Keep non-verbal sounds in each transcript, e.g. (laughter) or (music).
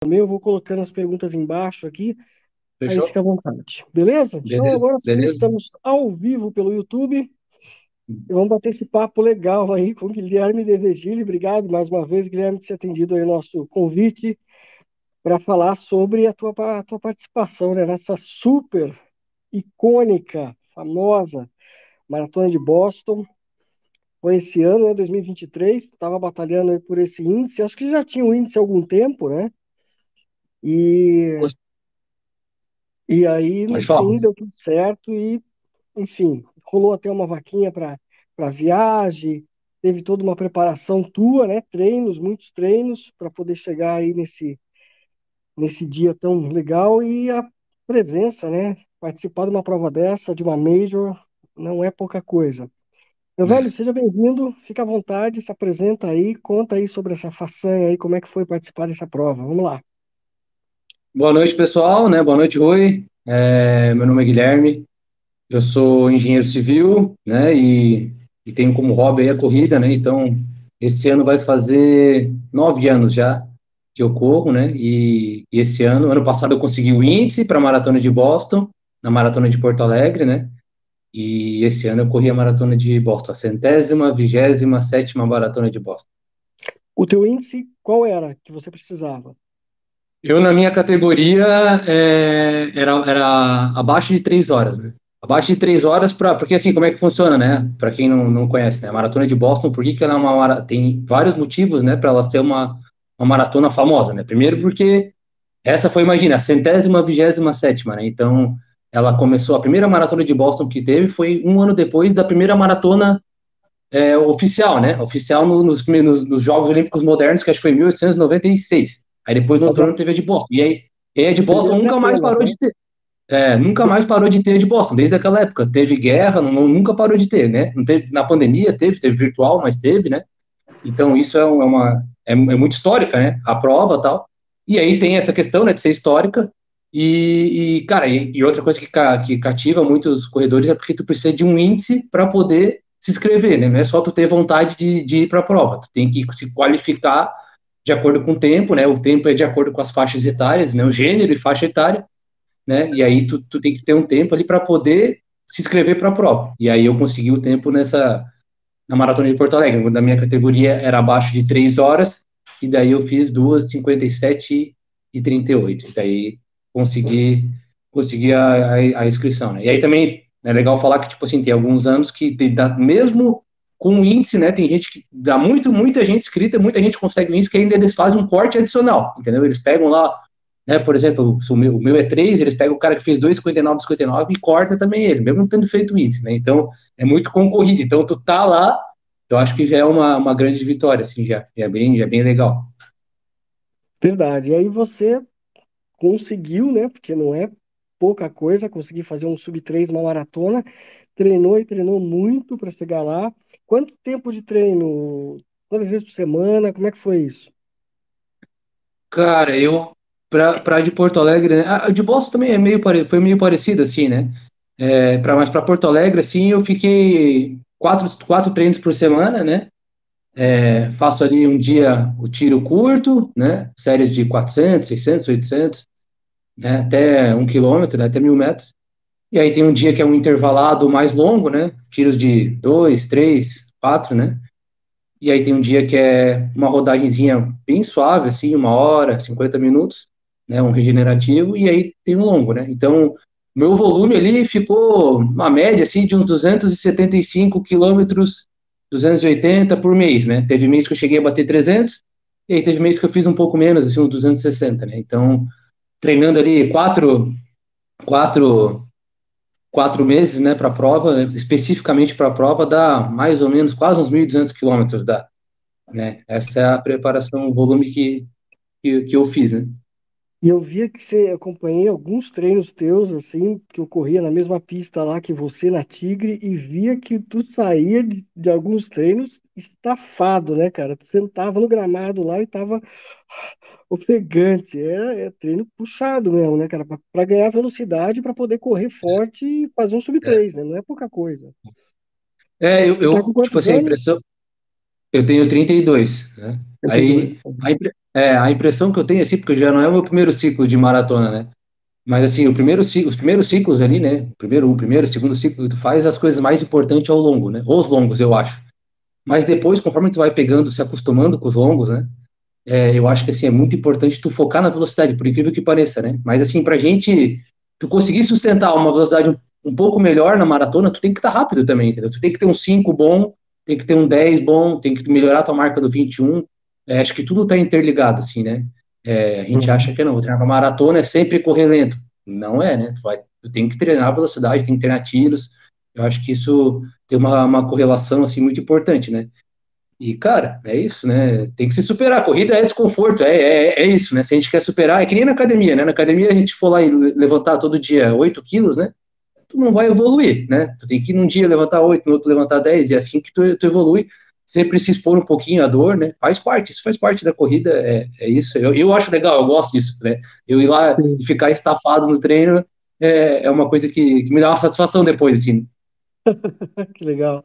também, eu vou colocando as perguntas embaixo aqui, Fechou? aí fica à vontade. Beleza? Então Beleza, agora sim, beleza. estamos ao vivo pelo YouTube. E vamos bater esse papo legal aí com o Guilherme De Virgílio. Obrigado mais uma vez, Guilherme, por ter atendido aí o nosso convite para falar sobre a tua, a tua participação né, nessa super icônica, famosa Maratona de Boston. Foi esse ano, né, 2023, estava batalhando por esse índice. Acho que já tinha o um índice há algum tempo, né? E, e aí, no fim, deu tudo certo e, enfim, rolou até uma vaquinha para viagem, teve toda uma preparação tua, né? Treinos, muitos treinos para poder chegar aí nesse, nesse dia tão legal e a presença, né? Participar de uma prova dessa, de uma major, não é pouca coisa. Meu velho, seja bem-vindo, fica à vontade, se apresenta aí, conta aí sobre essa façanha aí, como é que foi participar dessa prova. Vamos lá. Boa noite, pessoal, né? Boa noite, Rui. É, meu nome é Guilherme, eu sou engenheiro civil, né? E, e tenho como hobby a corrida, né? Então, esse ano vai fazer nove anos já que eu corro, né? E, e esse ano, ano passado eu consegui o índice para a maratona de Boston, na maratona de Porto Alegre, né? E esse ano eu corri a maratona de Boston, a centésima, vigésima, sétima maratona de Boston. O teu índice, qual era que você precisava? Eu, na minha categoria, é, era, era abaixo de três horas, né? Abaixo de três horas, pra, porque assim, como é que funciona, né? Para quem não, não conhece, né? A maratona de Boston, por que, que ela é uma tem vários motivos, né, para ela ser uma, uma maratona famosa, né? Primeiro, porque essa foi, imagina, a centésima, vigésima sétima, né? Então, ela começou, a primeira maratona de Boston que teve foi um ano depois da primeira maratona é, oficial, né? Oficial no, nos, nos, nos, Jogos Olímpicos Modernos, que acho que foi em 1896. Aí depois no outro ano teve a de Boston. E aí, e a de Boston nunca mais parou de ter. É, nunca mais parou de ter a de Boston, desde aquela época. Teve guerra, não, nunca parou de ter, né? Não teve, na pandemia teve, teve virtual, mas teve, né? Então isso é, uma, é, é muito histórica, né? A prova tal. E aí tem essa questão, né, de ser histórica. E, e cara, e, e, outra coisa que, que cativa muitos corredores é porque tu precisa de um índice para poder se inscrever, né? Não é só tu ter vontade de, de ir para a prova, tu tem que se qualificar de acordo com o tempo, né? O tempo é de acordo com as faixas etárias, né? O gênero e faixa etária, né? E aí tu, tu tem que ter um tempo ali para poder se inscrever para a prova. E aí eu consegui o tempo nessa na maratona de Porto Alegre, da minha categoria era abaixo de 3 horas, e daí eu fiz 2:57 e 38. E daí consegui consegui a, a, a, inscrição, né? E aí também é legal falar que tipo assim, tem alguns anos que dá, mesmo com o índice, né? Tem gente que dá muito, muita gente inscrita, muita gente consegue o índice que ainda eles fazem um corte adicional, entendeu? Eles pegam lá, né? Por exemplo, o meu, o meu é 3, eles pegam o cara que fez 2,59, 2,59 e corta também ele, mesmo tendo feito o índice, né? Então é muito concorrido. Então tu tá lá, eu acho que já é uma, uma grande vitória, assim, já, já é bem, já é bem legal. Verdade. E aí você conseguiu, né? Porque não é pouca coisa, conseguir fazer um sub 3 uma maratona, treinou e treinou muito para chegar lá. Quanto tempo de treino? Quantas vezes por semana? Como é que foi isso? Cara, eu para de Porto Alegre, né? a de Boston também é meio foi meio parecido assim, né? É, para mais para Porto Alegre assim, eu fiquei quatro, quatro treinos por semana, né? É, faço ali um dia o tiro curto, né? Séries de 400, 600, 800, né? Até um quilômetro, né? até mil metros. E aí tem um dia que é um intervalado mais longo, né? Tiros de dois, três, quatro, né? E aí tem um dia que é uma rodagenzinha bem suave, assim, uma hora, 50 minutos, né? Um regenerativo, e aí tem um longo, né? Então, meu volume ali ficou uma média, assim, de uns 275 quilômetros, 280 por mês, né? Teve mês que eu cheguei a bater 300, e aí teve mês que eu fiz um pouco menos, assim, uns 260, né? Então, treinando ali quatro, quatro quatro meses, né, para a prova, né, especificamente para a prova, dá mais ou menos quase uns 1.200 quilômetros, dá, né, essa é a preparação, o volume que, que, que, eu fiz, né. E eu via que você, acompanhei alguns treinos teus, assim, que eu corria na mesma pista lá que você, na Tigre, e via que tu saía de, de alguns treinos estafado, né, cara, tu sentava no gramado lá e tava ofegante, é, é treino puxado mesmo, né, cara? Para ganhar velocidade, para poder correr forte e fazer um sub 3, é. né? Não é pouca coisa. É, eu, eu tá tipo assim, a impressão. Eu tenho 32, né? 32. Aí, a, é, a impressão que eu tenho, assim, porque já não é o meu primeiro ciclo de maratona, né? Mas, assim, o primeiro, os primeiros ciclos ali, né? Primeiro, o primeiro, o segundo ciclo, tu faz as coisas mais importantes ao longo, né? Os longos, eu acho. Mas depois, conforme tu vai pegando, se acostumando com os longos, né? É, eu acho que, assim, é muito importante tu focar na velocidade, por incrível que pareça, né? Mas, assim, pra gente, tu conseguir sustentar uma velocidade um, um pouco melhor na maratona, tu tem que estar tá rápido também, entendeu? Tu tem que ter um 5 bom, tem que ter um 10 bom, tem que melhorar tua marca do 21. É, acho que tudo está interligado, assim, né? É, a gente uhum. acha que não, vou treinar para maratona é sempre correr lento. Não é, né? Tu, vai, tu tem que treinar a velocidade, tem que treinar tiros. Eu acho que isso tem uma, uma correlação, assim, muito importante, né? E, cara, é isso, né? Tem que se superar. A corrida é desconforto, é, é, é isso, né? Se a gente quer superar, é que nem na academia, né? Na academia a gente for lá e levantar todo dia 8 quilos, né? Tu não vai evoluir, né? Tu tem que num dia levantar 8, no outro levantar 10, e é assim que tu, tu evolui sempre se expor um pouquinho à dor, né? Faz parte, isso faz parte da corrida, é, é isso. Eu, eu acho legal, eu gosto disso, né? Eu ir lá e ficar estafado no treino é, é uma coisa que, que, me dá uma satisfação depois, assim. (laughs) que legal.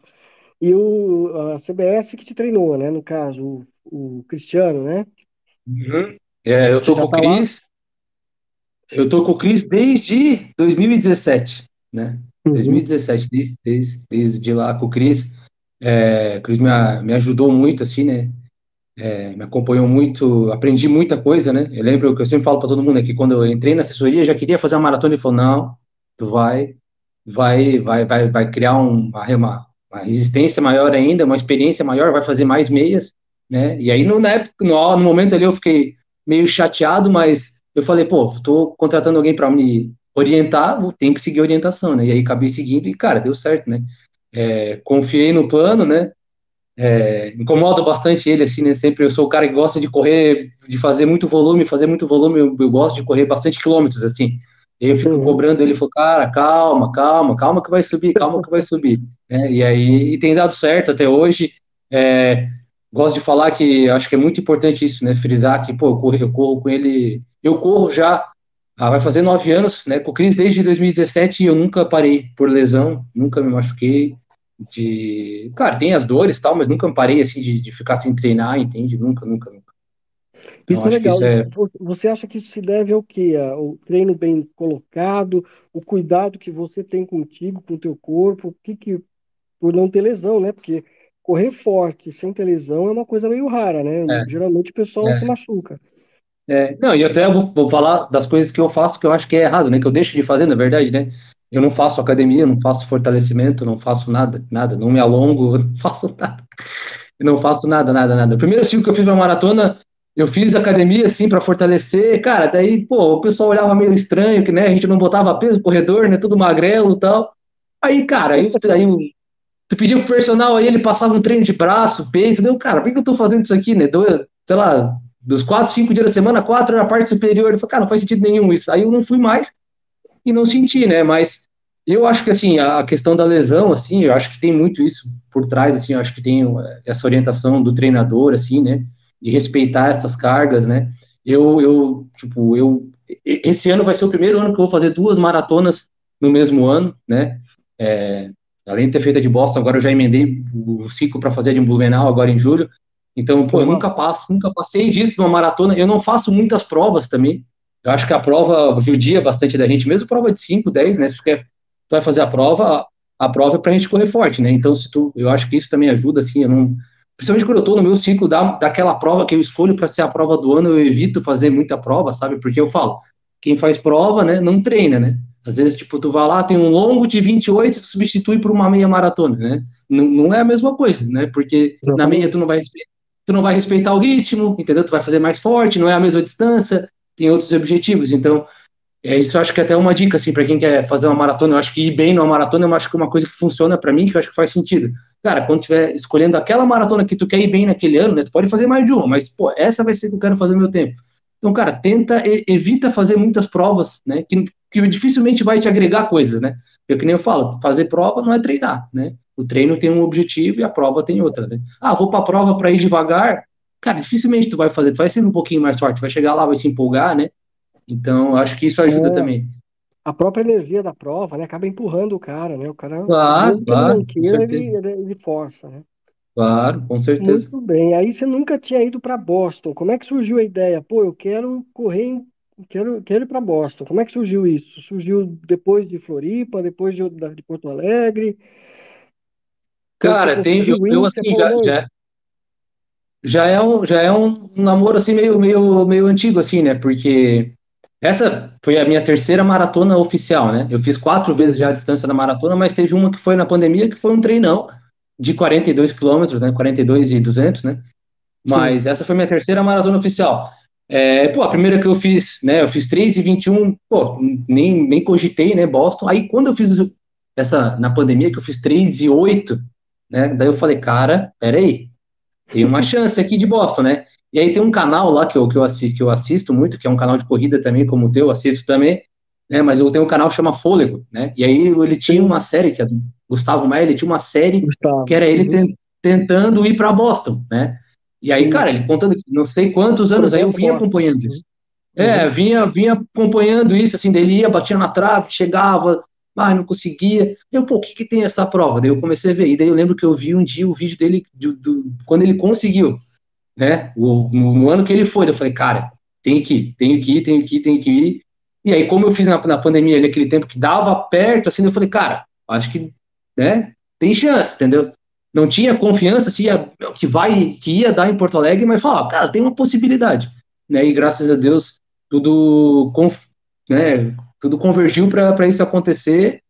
E o, a CBS que te treinou, né? No caso, o, o Cristiano, né? Uhum. É, eu tô com o tá Cris. Eu tô com o Cris desde 2017, né? Uhum. 2017, desde, desde, desde lá com o Cris. É, o Cris me, me ajudou muito, assim, né? É, me acompanhou muito, aprendi muita coisa, né? Eu lembro que eu sempre falo para todo mundo aqui, quando eu entrei na assessoria, já queria fazer uma maratona, ele falou, não, tu vai, vai, vai, vai, vai criar um, uma, uma, resistência maior ainda, uma experiência maior, vai fazer mais meias, né? E aí, no, na época, no, no momento ali, eu fiquei meio chateado, mas eu falei, pô, tô contratando alguém para me orientar, tenho que seguir a orientação, né? E aí acabei seguindo e, cara, deu certo, né? é, confiei no plano, né? É, incomoda bastante ele, assim, né? Sempre eu sou o cara que gosta de correr, de fazer muito volume, fazer muito volume, eu, eu gosto de correr bastante quilômetros, assim. Eu fico uhum. cobrando ele, falou, cara, calma, calma, calma que vai subir, calma que vai subir. (laughs) É, e aí e tem dado certo até hoje. É, gosto de falar que acho que é muito importante isso, né? Frisar que, pô, eu corro, eu corro com ele, eu corro já ah, vai fazer nove anos, né? Com o Cris desde 2017 e eu nunca parei por lesão, nunca me machuquei. De, cara, tem as dores tal, mas nunca parei assim de, de ficar sem treinar, entende? Nunca, nunca, nunca. Isso é legal. Isso é... Você acha que isso se deve ao quê? O treino bem colocado, o cuidado que você tem contigo, com o teu corpo, o que que por não ter lesão, né? Porque correr forte sem ter lesão é uma coisa meio rara, né? É. Geralmente o pessoal é. se machuca. É, não, e até eu vou, vou, falar das coisas que eu faço que eu acho que é errado, né? Que eu deixo de fazer, na verdade, né? Eu não faço academia, não faço fortalecimento, não faço nada, nada, não me alongo, (laughs) não faço nada. Eu não faço nada, nada, nada. O primeiro ciclo que eu fiz uma maratona, eu fiz academia, assim, para fortalecer, cara, daí, pô, o pessoal olhava meio estranho, que, né, a gente não botava peso no corredor, né, tudo magrelo e tal. Aí, cara, aí, aí tu pedia pro personal aí, ele passava um treino de braço, peito, deu, cara, por que eu tô fazendo isso aqui, né, deu, sei lá, dos quatro, cinco dias da semana, quatro era a parte superior. Ele falou, cara, não faz sentido nenhum isso. Aí eu não fui mais e não senti, né? Mas eu acho que, assim, a questão da lesão, assim, eu acho que tem muito isso por trás, assim, eu acho que tem eh, essa orientação do treinador, assim, né? De respeitar essas cargas, né? Eu, eu, tipo, eu, esse ano vai ser o primeiro ano que eu vou fazer duas maratonas no mesmo ano, né? É, além de ter feito a de Boston, agora eu já emendei o ciclo para fazer a de Blumenau agora em julho. Então, pô, eu nunca passo, nunca passei disso numa maratona. Eu não faço muitas provas também. Eu acho que a prova judia bastante da gente, mesmo prova de 5, 10, né? Se tu, quer, tu vai fazer a prova, a, prova é pra gente correr forte, né? Então, se tu, eu acho que isso também ajuda, assim, eu não. Principalmente quando eu tô no meu ciclo da, daquela prova que eu escolho para ser a prova do ano, eu evito fazer muita prova, sabe? Porque eu falo, quem faz prova, né, não treina, né? Às vezes, tipo, tu vai lá, tem um longo de 28 e tu substitui por uma meia maratona, né? Não, não é a mesma coisa, né? Porque na meia tu não vai tu não vai respeitar o ritmo, entendeu? Tu vai fazer mais forte, não é a mesma distância, tem outros objetivos. Então, é, isso eu acho que é até uma dica, assim, para quem quer fazer uma maratona. Eu acho que ir bem numa maratona, eu acho que é uma coisa que funciona para mim, que eu acho que faz sentido. Cara, quando tiver escolhendo aquela maratona que tu quer ir bem naquele ano, né? Tu pode fazer mais de uma, mas, pô, essa vai ser que eu quero fazer meu tempo. Então, cara, tenta, evita fazer muitas provas, né? Que, que dificilmente vai te agregar coisas, né? Porque, que nem eu falo, fazer prova não é treinar, né? O treino tem um objetivo e a prova tem outra, né? Ah, vou para a prova para ir devagar. Cara, dificilmente tu vai fazer, tu vai ser um pouquinho mais forte, vai chegar lá, vai se empolgar, né? Então, acho que isso ajuda é, também. A própria energia da prova, né? Acaba empurrando o cara, né? O cara, claro, claro, queira, ele, ele, ele, força, né? Claro, com certeza. Muito bem. Aí você nunca tinha ido para Boston. Como é que surgiu a ideia? Pô, eu quero correr, em... quero, quero ir para Boston. Como é que surgiu isso? Surgiu depois de Floripa, depois de, de Porto Alegre? Cara, tem, eu, eu assim, já, já, já é um, já é um namoro assim meio, meio, meio antigo assim, né? Porque essa foi a minha terceira maratona oficial, né? Eu fiz quatro vezes já a distância da maratona, mas teve uma que foi na pandemia, que foi um treinão de 42 quilômetros, né? 42 e 200, né? Mas Sim. essa foi minha terceira maratona oficial. É, pô, a primeira que eu fiz, né? Eu fiz 3 e 21, pô, nem, nem cogitei, né? Boston. Aí quando eu fiz essa, na pandemia, que eu fiz 3 e 8, né? Daí eu falei, cara, peraí, tem uma chance aqui de Boston, né? E aí tem um canal lá que eu, que eu, assisto, que eu assisto muito, que é um canal de corrida também, como o teu, assisto também, né? Mas eu tenho um canal que chama Fôlego, né? E aí ele tinha uma série, que é do Gustavo Maia, ele tinha uma série Gustavo. que era ele uhum. tentando ir para Boston, né? E aí, cara, ele contando não sei quantos anos, aí eu vinha acompanhando isso. É, uhum. vinha, vinha acompanhando isso, assim, daí ele ia, batia na trave, chegava, ah, não conseguia. Eu, pô, o que, que tem essa prova? Daí eu comecei a ver. E daí eu lembro que eu vi um dia o vídeo dele, do, do quando ele conseguiu, né? O, no, no, ano que ele foi, eu falei, cara, tem que ir, tenho que ir, tenho que ir, que ir. E aí, como eu fiz na, na pandemia, naquele tempo que dava perto, assim, eu falei, cara, acho que, né, tem chance, entendeu? Não tinha confiança se ia, que vai, que ia dar em Porto Alegre, mas falava, cara, tem uma possibilidade, né? E graças a Deus, tudo, né, tudo convergiu para isso acontecer.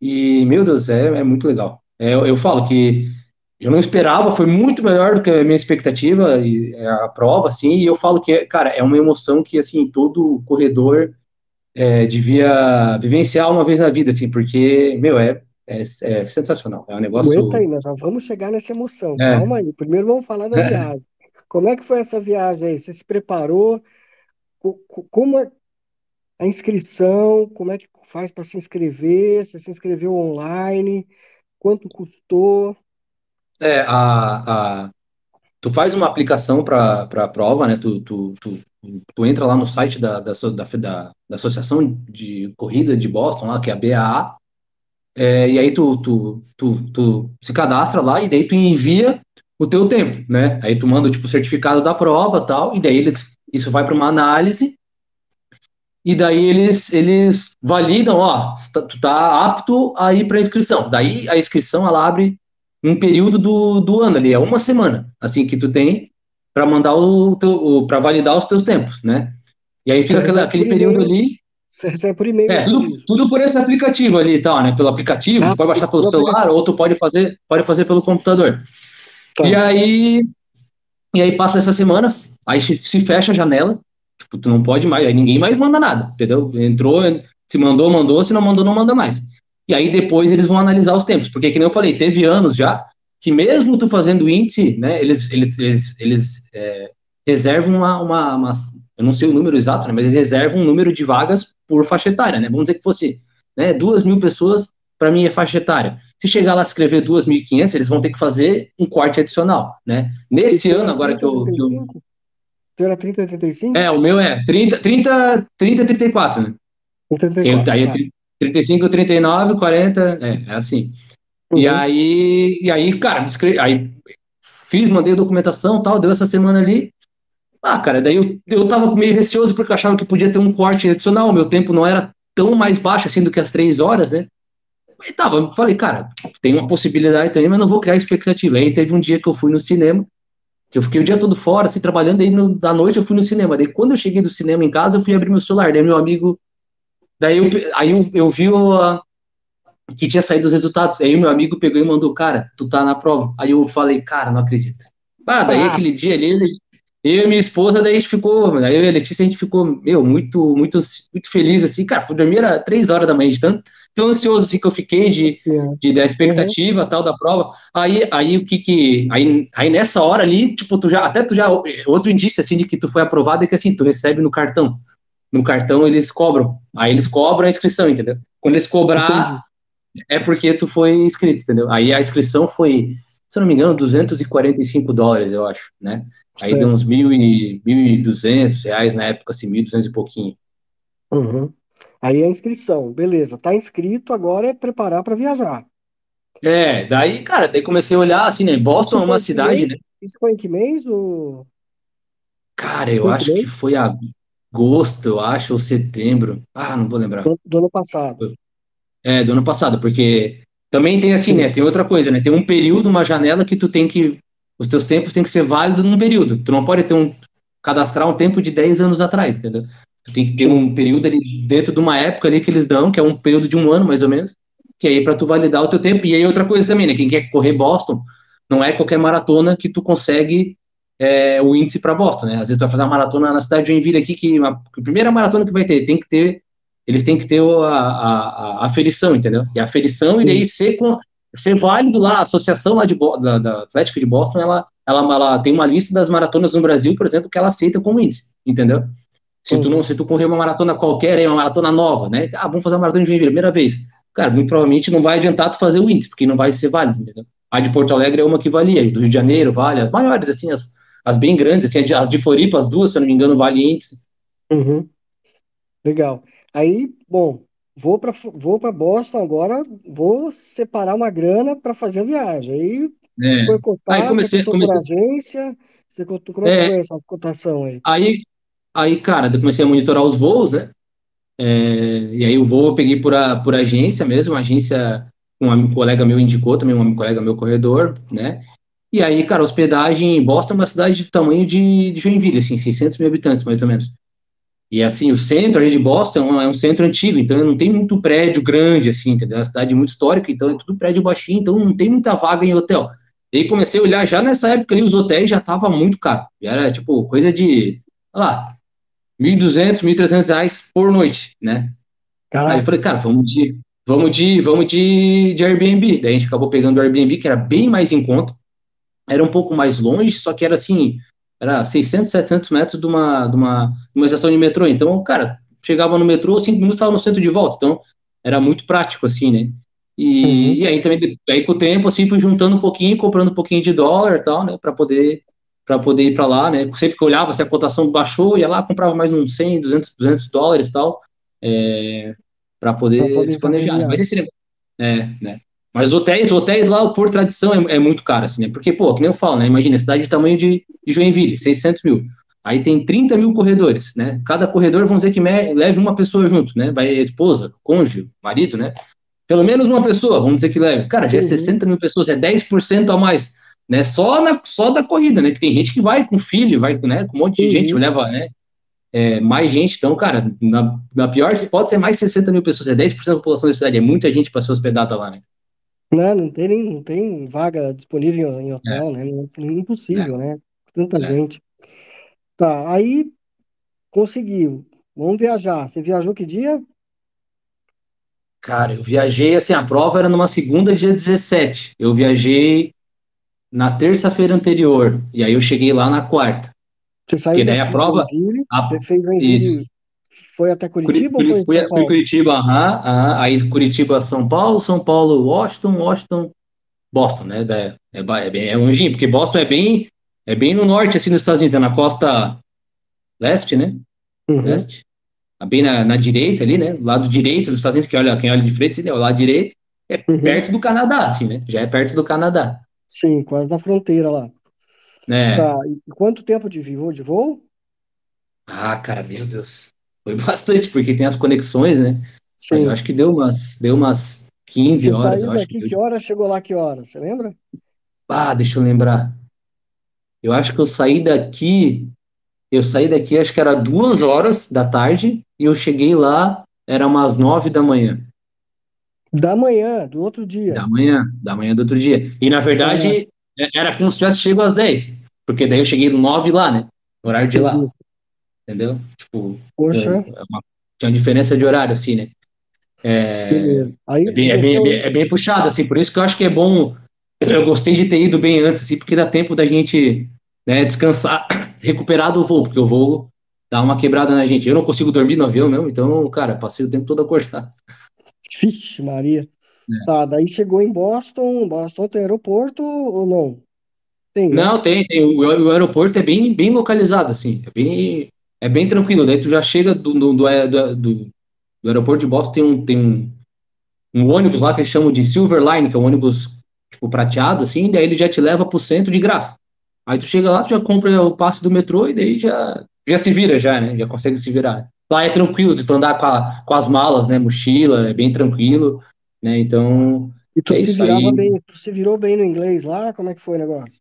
E, meu Deus, é, é muito legal. É, eu, falo que eu não esperava, foi muito melhor do que a minha expectativa, e é, a prova, assim, e eu falo que, cara, é uma emoção que, assim, todo corredor é, devia vivenciar uma vez na vida, assim, porque, meu, é, é, é sensacional. É um negócio. Aguenta aí, nós vamos chegar nessa emoção. É. Calma aí. Primeiro vamos falar da viagem. Como é que foi essa viagem aí? Você se preparou? Como, a inscrição, como é que faz para se inscrever? Você se inscreveu online? Quanto custou? É, a, a, tu faz uma aplicação para a prova, né? Tu, tu, tu, tu, entra lá no site da, da, da, da, Associação de Corrida de Boston, lá, que é a BAA, é, e aí tu, tu, tu, tu se cadastra lá e daí tu envia o teu tempo, né? Aí tu manda tipo o certificado da prova tal, e daí eles, isso vai para uma análise e daí eles, eles validam, ó, tá, tu tá apto a ir para inscrição. Daí a inscrição ela abre um período do, do ano ali, é uma semana, assim que tu tem para mandar o teu, para validar os teus tempos, né? E aí fica aquele, aquele período ali. Você é por e-mail. É, tudo, tudo, por esse aplicativo ali, tá, né? Pelo aplicativo, ah, tu pode baixar pelo celular, aplicativo. ou tu pode fazer, pode fazer pelo computador. Tá. E aí, e aí passa essa semana, aí se fecha a janela, Tipo, tu não pode mais, aí ninguém mais manda nada, entendeu? Entrou, se mandou, mandou, se não mandou, não manda mais. E aí depois eles vão analisar os tempos, porque que nem eu falei, teve anos já que mesmo tu fazendo índice, né, eles, eles, eles, eles é, reservam uma, uma, uma, eu não sei o número exato, né, mas eles reservam um número de vagas por faixa etária, né, vamos dizer que fosse, né, duas mil pessoas para mim é faixa etária. Se chegar lá a escrever 2.500, eles vão ter que fazer um corte adicional, né? Nesse ano agora que eu, que eu teu era 30 35? É, o meu é 30, 30, 30 34, né? 34, aí é 35, 39, 40, é, é assim. Uhum. E aí, e aí, cara, me escrevi, aí fiz, mandei a documentação tal, deu essa semana ali. Ah, cara, daí eu, eu tava meio receoso porque eu achava que podia ter um corte adicional, meu tempo não era tão mais baixo assim do que as três horas, né? E tava, falei, cara, tem uma possibilidade também, mas não vou criar expectativa. Aí teve um dia que eu fui no cinema, que eu fiquei o dia todo fora, assim, trabalhando, aí no, da noite eu fui no cinema. Daí quando eu cheguei do cinema em casa, eu fui abrir meu celular, daí meu amigo, daí eu, aí eu, eu vi o, que tinha saído os resultados, aí meu amigo pegou e mandou, cara, tu tá na prova. Aí eu falei, cara, não acredito. Ah, daí ah. aquele dia ali, eu e minha esposa, daí a gente ficou, eu e a Letícia, a gente ficou, meu, muito, muito, muito feliz, assim, cara, fui dormir era três horas da manhã, de tanto, tão ansioso assim que eu fiquei de, de da expectativa uhum. tal da prova. Aí, aí o que que aí, aí nessa hora ali, tipo, tu já até tu já outro indício assim de que tu foi aprovado é que assim, tu recebe no cartão. No cartão eles cobram. Aí eles cobram a inscrição, entendeu? Quando eles cobrar Entendi. é porque tu foi inscrito, entendeu? Aí a inscrição foi, se eu não me engano, 245 dólares, eu acho, né? Aí deu uns mil e, 1.200 reais na época, assim, 1.200 e pouquinho. Uhum. Aí a inscrição, beleza, tá inscrito, agora é preparar para viajar. É, daí, cara, daí comecei a olhar assim, né? Boston é uma cidade, mês? né? Isso foi em que mês? Ou... Cara, eu acho que foi agosto, eu acho, ou setembro. Ah, não vou lembrar. Do, do ano passado. É, do ano passado, porque também tem assim, Sim. né? Tem outra coisa, né? Tem um período, uma janela que tu tem que. Os teus tempos tem que ser válidos num período. Tu não pode ter um. cadastrar um tempo de 10 anos atrás, entendeu? Tu tem que ter um período ali dentro de uma época ali que eles dão, que é um período de um ano, mais ou menos, que aí para tu validar o teu tempo. E aí outra coisa também, né? Quem quer correr Boston, não é qualquer maratona que tu consegue é, o índice para Boston, né? Às vezes tu vai fazer uma maratona na cidade de Joinville aqui, que a, a primeira maratona que vai ter, tem que ter, eles têm que ter a, a, a aferição, entendeu? E a aferição, e daí ser, com, ser válido lá, a associação lá de, da, da Atlética de Boston, ela, ela, ela tem uma lista das maratonas no Brasil, por exemplo, que ela aceita como índice, entendeu? Se tu não, se tu correr uma maratona qualquer, é uma maratona nova, né? Ah, vamos fazer uma maratona de Joinville, primeira vez. Cara, muito provavelmente não vai adiantar tu fazer o índice, porque não vai ser válido, entendeu? A de Porto Alegre é uma que valia, do Rio de Janeiro vale, as maiores, assim, as, as bem grandes, assim, as de Floripa, as duas, se eu não me engano, vale índice. Uhum. Legal. Aí, bom, vou para vou Boston agora, vou separar uma grana para fazer a viagem. Aí é. foi cotar, aí comecei, comecei... agência, você como é foi essa cotação aí? Aí, aí, cara, eu comecei a monitorar os voos, né? É, e aí o voo eu peguei por, a, por agência mesmo, agência um amigo, colega meu indicou também, um colega meu corredor, né? E aí, cara, hospedagem em Boston é uma cidade de tamanho de, de Joinville, assim, 600 mil habitantes, mais ou menos. E assim, o centro ali de Boston é um, é um centro antigo, então não tem muito prédio grande, assim, entendeu? É uma cidade muito histórica, então é tudo prédio baixinho, então não tem muita vaga em hotel. E aí comecei a olhar, já nessa época ali, os hotéis já estavam muito caros. Era, tipo, coisa de, lá, 1.200, 1.300 reais por noite, né? Aí eu falei, cara, vamos de, vamos de, vamos de, de Airbnb. Daí a gente acabou pegando o Airbnb, que era bem mais em conta. Era um pouco mais longe, só que era assim, era 600, 700 metros de uma, de uma, de uma estação de metrô. Então, cara, chegava no metrô, cinco minutos estava no centro de volta. Então, era muito prático, assim, né? E, uhum. e aí também, aí com o tempo, assim, fui juntando um pouquinho, comprando um pouquinho de dólar e tal, né, para poder para poder ir para lá, né? Sempre que eu olhava se a cotação baixou, ia lá, comprava mais uns 100, 200, 200 dólares e tal, é, para poder, poder, se planejar. Né? Mas esse é, né? Mas hotéis, hotéis lá, por tradição, é, é, muito caro, assim, né? Porque, pô, que nem eu falo, né? Imagina, cidade de tamanho de, de Joinville, 600 mil. Aí tem 30 mil corredores, né? Cada corredor, vamos dizer que leve uma pessoa junto, né? Vai a esposa, cônjuge, marido, né? Pelo menos uma pessoa, vamos dizer que leve. Cara, já é 60 uhum. mil pessoas, é 10% a mais, né? Só, na, só da corrida, né? Que tem gente que vai com filho, vai né? com um monte de uhum. gente, leva, né? é, mais gente. Então, cara, na, na pior pode ser mais 60 mil pessoas, é 10% da população da cidade, é muita gente para ser hospedada lá, né? Não, não tem, não tem vaga disponível em hotel, é. né? Impossível, é. né? Tanta é. gente. Tá, aí conseguiu. Vamos viajar. Você viajou que dia? Cara, eu viajei, assim, a prova era numa segunda, dia 17. Eu viajei na terça-feira anterior. E aí eu cheguei lá na quarta. Você saiu Porque daí a prova. A, fez Joinville, foi até Curitiba Curi, ou foi fui, fui Curitiba, aham, aham, aí Curitiba, São Paulo, São Paulo, Washington, Washington, Boston, né? É, é, é, bem, é longinho, porque Boston é bem, é bem no norte, assim, nos Estados Unidos, é na costa leste, né? Uhum. Leste. Bem na, na, direita ali, né? Lado direito dos Estados Unidos, que olha, quem olha de frente, assim, é o lado direito, é uhum. perto do Canadá, assim, né? Já é perto do Canadá. Sim, quase na fronteira lá. É. Tá. E quanto tempo de voo de voo? Ah, cara, meu Deus. Foi (laughs) bastante, porque tem as conexões, né? Sim. Mas eu acho que deu umas, deu umas 15 Você horas. Eu daqui, que, que hora chegou lá que hora? Você lembra? Ah, deixa eu lembrar. Eu acho que eu saí daqui. Eu saí daqui, acho que era duas horas da tarde, e eu cheguei lá, era umas nove da manhã. Da manhã, do outro dia. Da manhã, da manhã do outro dia. E na verdade, é, era como se tivesse chego às 10. Porque daí eu cheguei no 9 lá, né? No horário de lá. Entendeu? Tipo, Poxa. É uma, tinha uma diferença de horário, assim, né? É, Aí, é, bem, é, bem, é, bem, é, bem, puxado, assim, por isso que eu acho que é bom. Eu gostei de ter ido bem antes, assim, porque dá tempo da gente né, descansar, (coughs) recuperar do voo, porque o voo dá uma quebrada na gente. Eu não consigo dormir no avião mesmo, então, cara, passei o tempo todo acordado. Vixe, Maria. É. Tá, daí chegou em Boston. Boston tem aeroporto ou não? Tem, né? Não, tem, tem. O, o, aeroporto é bem, bem localizado, assim. É bem, é bem tranquilo. Daí tu já chega do, do, do, do, do aeroporto de Boston, tem um, tem um, um ônibus lá que eles chamam de Silver Line, que é um ônibus tipo, prateado, assim, daí ele já te leva pro centro de graça. Aí tu chega lá, tu já compra o passe do metrô e daí já, já se vira já, né? Já consegue se virar. Lá é tranquilo de tu andar com, a, com as malas, né? Mochila, é bem tranquilo, né? Então. E tu é se virava bem, tu se virou bem no inglês lá? Como é que foi o negócio?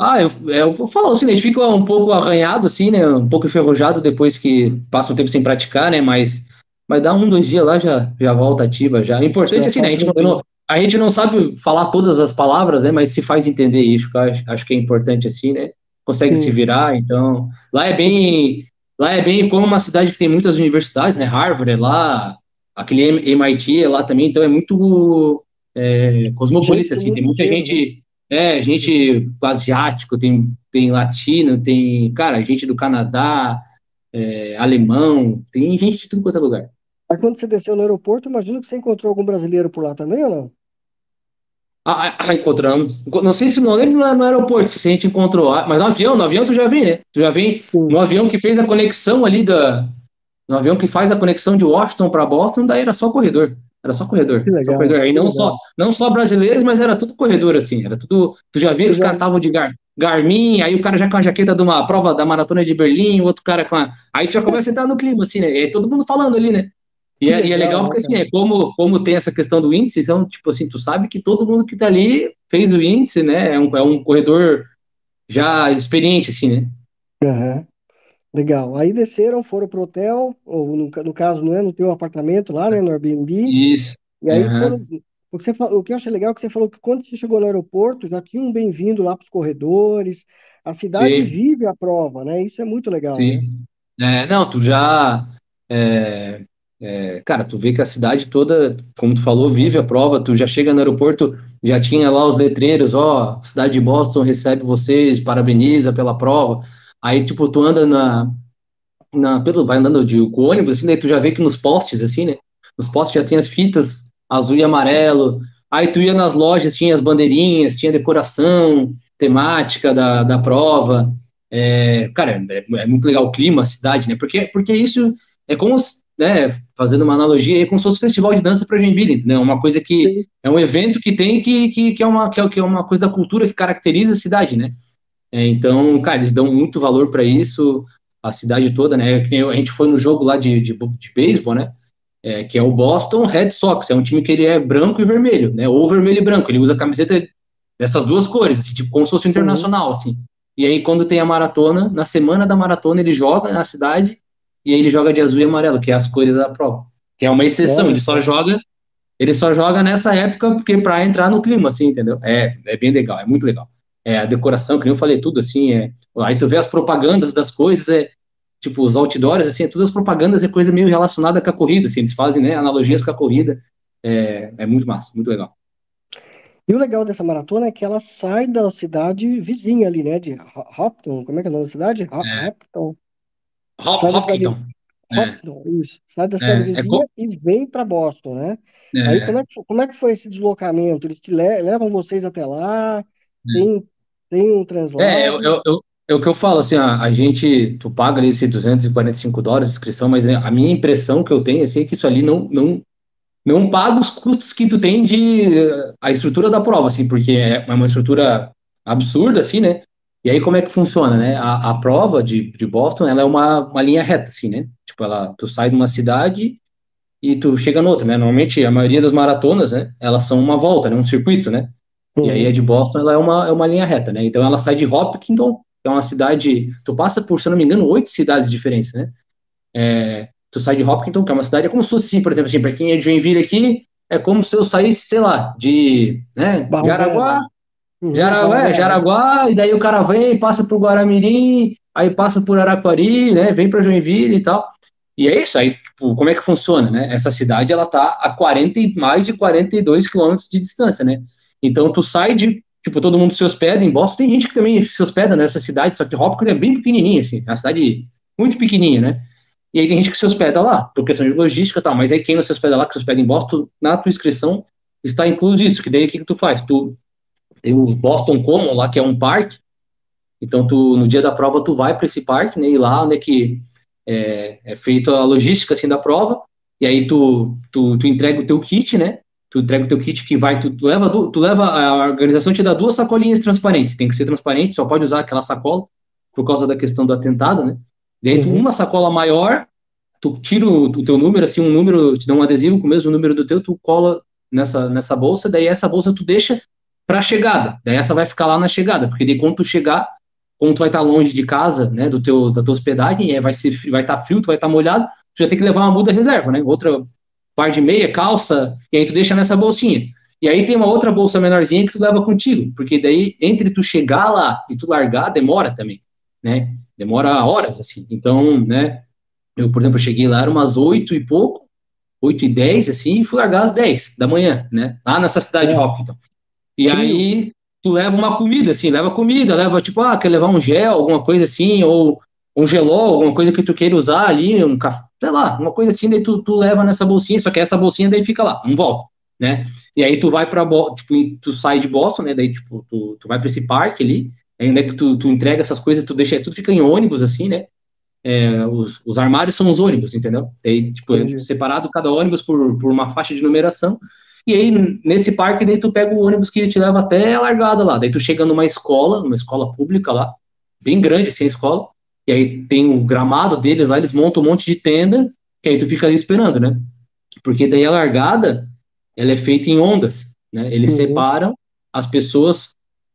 Ah, eu, eu falo assim, né, a gente fica um pouco arranhado, assim, né? Um pouco enferrujado depois que passa um tempo sem praticar, né? Mas, mas dá um, dois dias lá, já, já volta ativa já. O importante, assim, né? A gente, não, a gente não sabe falar todas as palavras, né? Mas se faz entender isso, acho, acho que é importante, assim, né? Consegue Sim. se virar, então. Lá é bem. Lá é bem como uma cidade que tem muitas universidades, né? Harvard é lá, aquele MIT é lá também, então é muito é, cosmopolita, assim, tem muita gente é, gente asiático, tem, tem latino, tem, cara, gente do Canadá, é, alemão, tem gente de tudo quanto é lugar. Aí quando você desceu no aeroporto, imagino que você encontrou algum brasileiro por lá também ou não? Ah, ah, ah encontramos. Não sei se não lembro no aeroporto se a gente encontrou, mas no avião, no avião tu já vem, né? Tu já vem Sim. no avião que fez a conexão ali da. No avião que faz a conexão de Washington para Boston, daí era só corredor. Era só corredor. Legal, só corredor. Aí não só, não só brasileiros, mas era tudo corredor, assim. Era tudo. Tu já via que os caras estavam de gar, Garmin, aí o cara já com a jaqueta de uma prova da maratona de Berlim, o outro cara com a. Aí tu já começa a entrar no clima, assim, né? E todo mundo falando ali, né? E, é, e é legal porque, assim, é como, como tem essa questão do índice, então, tipo assim, tu sabe que todo mundo que tá ali fez o índice, né? É um, é um corredor já experiente, assim, né? Uhum. Legal. Aí desceram, foram pro hotel, ou no, no caso, não é no teu apartamento lá, né, no Airbnb. Isso. E aí uhum. foram. O que, você, o que eu achei legal é que você falou que quando você chegou no aeroporto, já tinha um bem-vindo lá para os corredores. A cidade Sim. vive a prova, né? Isso é muito legal. Sim. Né? É, não, tu já. É, é, cara, tu vê que a cidade toda, como tu falou, vive a prova. Tu já chega no aeroporto, já tinha lá os letreiros: ó, cidade de Boston recebe vocês, parabeniza pela prova. Aí, tipo, tu anda na, na pelo, vai andando de com ônibus, assim, daí tu já vê que nos postes, assim, né? Nos postes já tem as fitas azul e amarelo. Aí tu ia nas lojas, tinha as bandeirinhas, tinha decoração temática da, da prova. É, cara, é, é, muito legal o clima, a cidade, né? Porque, porque isso é como, né, fazendo uma analogia, é como se fosse festival de dança para Joinville, entendeu? Uma coisa que Sim. é um evento que tem que, que, que, é uma, que, é, que é uma coisa da cultura que caracteriza a cidade, né? É, então, cara, eles dão muito valor para isso, a cidade toda, né? A gente foi no jogo lá de, de, de beisebol, né? É, que é o Boston Red Sox, é um time que ele é branco e vermelho, né? Ou vermelho e branco, ele usa a camiseta dessas duas cores, assim, tipo, como se fosse internacional, uhum. assim. E aí, quando tem a maratona, na semana da maratona, ele joga na cidade, e ele joga de azul e amarelo, que é as cores da prova. Que é uma exceção, é. ele só joga ele só joga nessa época porque para entrar no clima, assim, entendeu? É, é bem legal, é muito legal é, a decoração, que eu falei, tudo assim, é, aí tu vê as propagandas das coisas, é, tipo, os outdoors, assim, é, todas as propagandas é coisa meio relacionada com a corrida, assim, eles fazem, né, analogias com a corrida, é, é muito massa, muito legal. E o legal dessa maratona é que ela sai da cidade vizinha ali, né, de Hopton, como é que é o nome da cidade? É. Hopton. Hop, Hopton. Hopton, é. isso. Sai da cidade é, vizinha é e vem para Boston, né? Aí como é, que, como é que foi esse deslocamento? Eles te levam vocês até lá? Tem tem um translado? É, eu, eu, eu, é o que eu falo, assim, a, a gente, tu paga ali esses 245 dólares de inscrição, mas né, a minha impressão que eu tenho assim, é que isso ali não, não, não paga os custos que tu tem de a estrutura da prova, assim, porque é uma estrutura absurda, assim, né? E aí como é que funciona, né? A, a prova de, de Boston, ela é uma, uma linha reta, assim, né? Tipo, ela, tu sai de uma cidade e tu chega noutra, né? Normalmente a maioria das maratonas, né? Elas são uma volta, né? Um circuito, né? Uhum. E aí a de Boston ela é uma, é uma linha reta, né? Então ela sai de Hopkinton, que é uma cidade. Tu passa por, se eu não me engano, oito cidades diferentes, né? É, tu sai de Hopkinton, que é uma cidade, é como se fosse assim, por exemplo, assim, para quem é de Joinville aqui, é como se eu saísse, sei lá, de né, Jaraguá, uhum, Jaraguá, Jaraguá, e daí o cara vem, passa por Guaramirim, aí passa por Araquari, né? Vem para Joinville e tal. E é isso aí, tipo, como é que funciona, né? Essa cidade, ela tá a 40, mais de 42 quilômetros de distância, né? Então, tu sai de, tipo, todo mundo se hospeda em Boston, tem gente que também se hospeda nessa cidade, só que Hopkins é bem pequenininha, assim, é uma cidade muito pequenininha, né? E aí tem gente que se hospeda lá, por questão de logística e tal, mas aí quem não se hospeda lá, que se hospeda em Boston, na tua inscrição está incluso isso, que daí o que, que tu faz? Tu tem o Boston Common lá, que é um parque, então tu, no dia da prova, tu vai para esse parque, né, e lá onde é que é, é feita a logística, assim, da prova, e aí tu, tu, tu entrega o teu kit, né, tu entrega o teu kit que vai, tu, tu leva, tu leva, a organização te dá duas sacolinhas transparentes, tem que ser transparente, só pode usar aquela sacola, por causa da questão do atentado, né? Dentro uhum. uma sacola maior, tu tira o, o, teu número, assim, um número, te dá um adesivo com o mesmo número do teu, tu cola nessa, nessa bolsa, daí essa bolsa tu deixa para chegada, daí essa vai ficar lá na chegada, porque daí quando tu chegar, como tu vai estar tá longe de casa, né, do teu, da tua hospedagem, é, vai ser, vai estar tá frio, tu vai estar tá molhado, tu vai ter que levar uma muda reserva, né, outra par de meia, calça, e aí tu deixa nessa bolsinha. E aí tem uma outra bolsa menorzinha que tu leva contigo, porque daí entre tu chegar lá e tu largar, demora também, né, demora horas, assim, então, né, eu, por exemplo, cheguei lá, era umas oito e pouco, oito e dez, assim, e fui largar às dez da manhã, né, lá nessa cidade é. de Hopkins. E aí tu leva uma comida, assim, leva comida, leva tipo, ah, quer levar um gel, alguma coisa assim, ou um gelol, alguma coisa que tu queira usar ali, um café, sei lá, uma coisa assim, daí tu, tu leva nessa bolsinha, só que essa bolsinha daí fica lá, não volta, né? E aí tu vai para tipo, tu sai de Boston, né? Daí, tipo, tu, tu vai para esse parque ali, aí onde é que tu, tu entrega essas coisas, tu deixa, tudo fica em ônibus, assim, né? É, os, os armários são os ônibus, entendeu? Daí, tipo, é separado cada ônibus por, por uma faixa de numeração, e aí, nesse parque, daí tu pega o ônibus que te leva até a largada lá. Daí tu chega numa escola, numa escola pública lá, bem grande assim a escola, e aí tem o gramado deles lá, eles montam um monte de tenda, que aí tu fica ali esperando, né? Porque daí a largada, ela é feita em ondas, né? Eles uhum. separam as pessoas,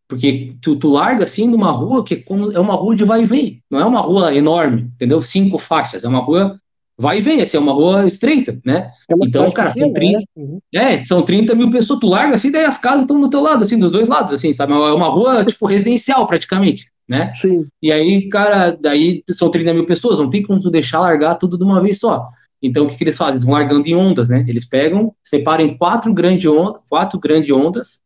porque tu, tu larga assim numa rua que é, como, é uma rua de vai e vem, não é uma rua enorme, entendeu? Cinco faixas, é uma rua vai e vem, assim, é uma rua estreita, né? É então, cara, são 30, né? uhum. é, são 30 mil pessoas, tu larga assim, daí as casas estão do teu lado, assim, dos dois lados, assim, sabe? É uma rua, tipo, residencial, praticamente, né? Sim. E aí, cara, daí são 30 mil pessoas, não tem como tu deixar largar tudo de uma vez só. Então, o que, que eles fazem? Eles vão largando em ondas, né? Eles pegam, separam em quatro grandes ondas, quatro grandes ondas,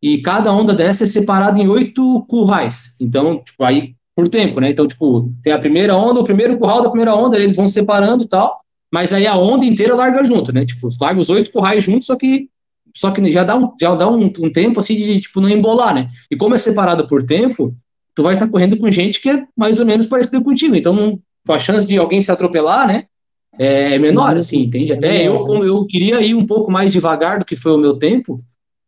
e cada onda dessa é separada em oito currais. Então, tipo, aí por tempo, né? Então, tipo, tem a primeira onda, o primeiro curral da primeira onda, eles vão separando e tal, mas aí a onda inteira larga junto, né? Tipo, larga os oito currais juntos, só que só que já dá um, já dá um, um tempo assim de tipo não embolar, né? E como é separado por tempo, tu vai estar tá correndo com gente que é mais ou menos parecida contigo. Então, não, a chance de alguém se atropelar, né? É, é menor, uhum. assim, entende? Até eu, como eu queria ir um pouco mais devagar do que foi o meu tempo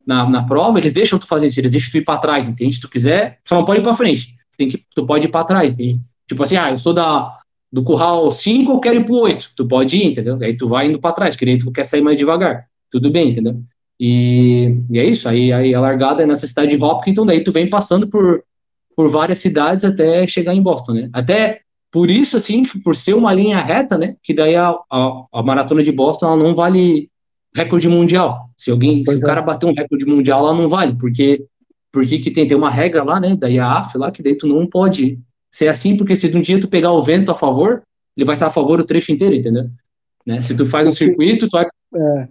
na, na prova, eles deixam tu fazer isso, eles deixam tu ir para trás, entende? Se tu quiser, só não pode ir para frente tem que, tu pode ir para trás. Tem, tipo assim, ah, eu sou da, do curral 5, eu quero ir pro 8. Tu pode ir, entendeu? Aí tu vai indo para trás, que tu quer sair mais devagar. Tudo bem, entendeu? E, e é isso, aí, aí a largada é nessa cidade de Hopkins, então daí tu vem passando por, por várias cidades até chegar em Boston, né? Até por isso, assim, por ser uma linha reta, né? Que daí a, a, a maratona de Boston ela não vale recorde mundial. Se alguém, se é. o cara bater um recorde mundial, ela não vale, porque porque que tem, tem uma regra lá, né, da IAAF lá, que daí tu não pode ser assim, porque se um dia tu pegar o vento a favor, ele vai estar a favor o trecho inteiro, entendeu? Né? Se tu faz um circuito, tu vai... É,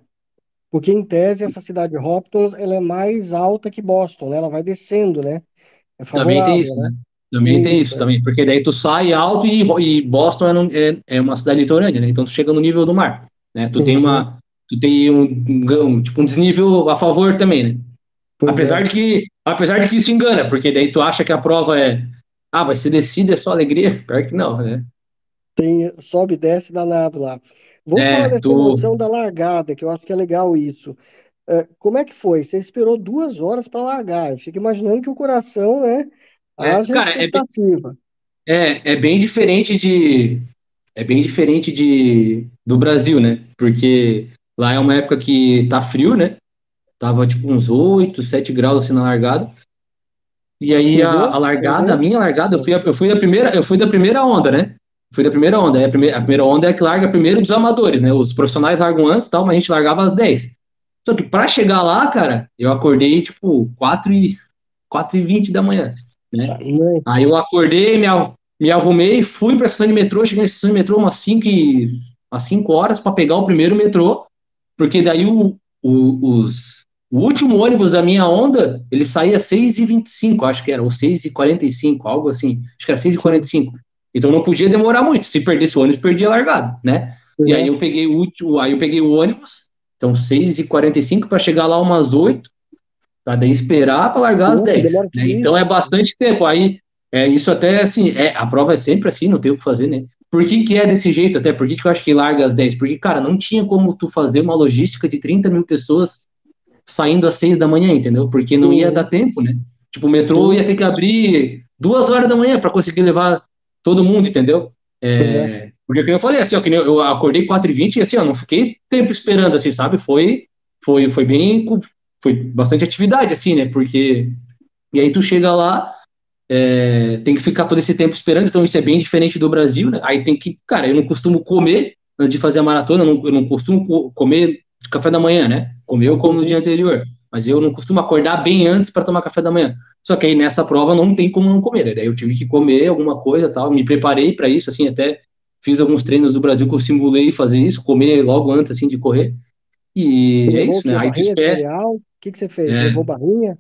porque em tese essa cidade de Hopkins, ela é mais alta que Boston, né? Ela vai descendo, né? É também tem isso, né? né? Também tem isso, é. também, porque daí tu sai alto e, e Boston é, é, é, uma cidade litorânea, né? Então tu chega no nível do mar, né? Tu uhum. tem uma, tu tem um, um, tipo um desnível a favor também, né? Pois apesar é. de que Apesar de que isso engana, porque daí tu acha que a prova é. Ah, vai ser descida, é só alegria. (laughs) Pior que não, né? Tem, sobe e desce danado lá. Vamos é, falar dessa tu... emoção da largada, que eu acho que é legal isso. É, como é que foi? Você esperou duas horas para largar. Eu fico imaginando que o coração, né? É, cara, é bem, é, é bem diferente de. É bem diferente de, do Brasil, né? Porque lá é uma época que tá frio, né? Tava tipo uns 8, 7 graus assim na largada. E aí a, a largada, a minha largada, eu fui, eu fui da primeira, eu fui da primeira onda, né? Fui da primeira onda. A primeira, a primeira onda é a que larga primeiro dos amadores, né? Os profissionais largam antes tal, mas a gente largava às 10. Só que para chegar lá, cara, eu acordei tipo 4 e, 4 e 20 da manhã, né? Tá aí eu acordei, me, me arrumei, fui pra estação de metrô, cheguei na estação de metrô umas 5, e, umas 5 horas para pegar o primeiro metrô, porque daí o, o, os, o último ônibus da minha onda, ele saía 6h25, acho que era, ou 6h45, algo assim. Acho que era 6h45. Então não podia demorar muito. Se perdesse o ônibus, perdia a largada, né? Uhum. E aí eu peguei o último, aí eu peguei o ônibus, então 6h45 para chegar lá umas 8, para daí esperar para largar às 10. Né? Então é bastante tempo. Aí é isso até assim, é, a prova é sempre assim, não tem o que fazer, né? por que, que é desse jeito, até por que, que eu acho que larga às 10? Porque, cara, não tinha como tu fazer uma logística de 30 mil pessoas saindo às 6 da manhã, entendeu? Porque não ia dar tempo, né? Tipo, o metrô ia ter que abrir duas horas da manhã para conseguir levar todo mundo, entendeu? É, é. Porque, como eu falei, assim, ó, que eu acordei 4h20 e assim, ó, não fiquei tempo esperando, assim, sabe? Foi, foi, foi bem, foi bastante atividade, assim, né? Porque, e aí tu chega lá, é, tem que ficar todo esse tempo esperando, então isso é bem diferente do Brasil, né? Aí tem que, cara, eu não costumo comer antes de fazer a maratona, eu não, eu não costumo comer café da manhã, né? Comer eu como no dia anterior, mas eu não costumo acordar bem antes para tomar café da manhã. Só que aí nessa prova não tem como não comer, né? Daí eu tive que comer alguma coisa tal, me preparei para isso, assim, até fiz alguns treinos do Brasil que eu simulei fazer isso, comer logo antes, assim, de correr. E é isso, né? Aí tu espera. O que, que você fez? É. Levou barrinha?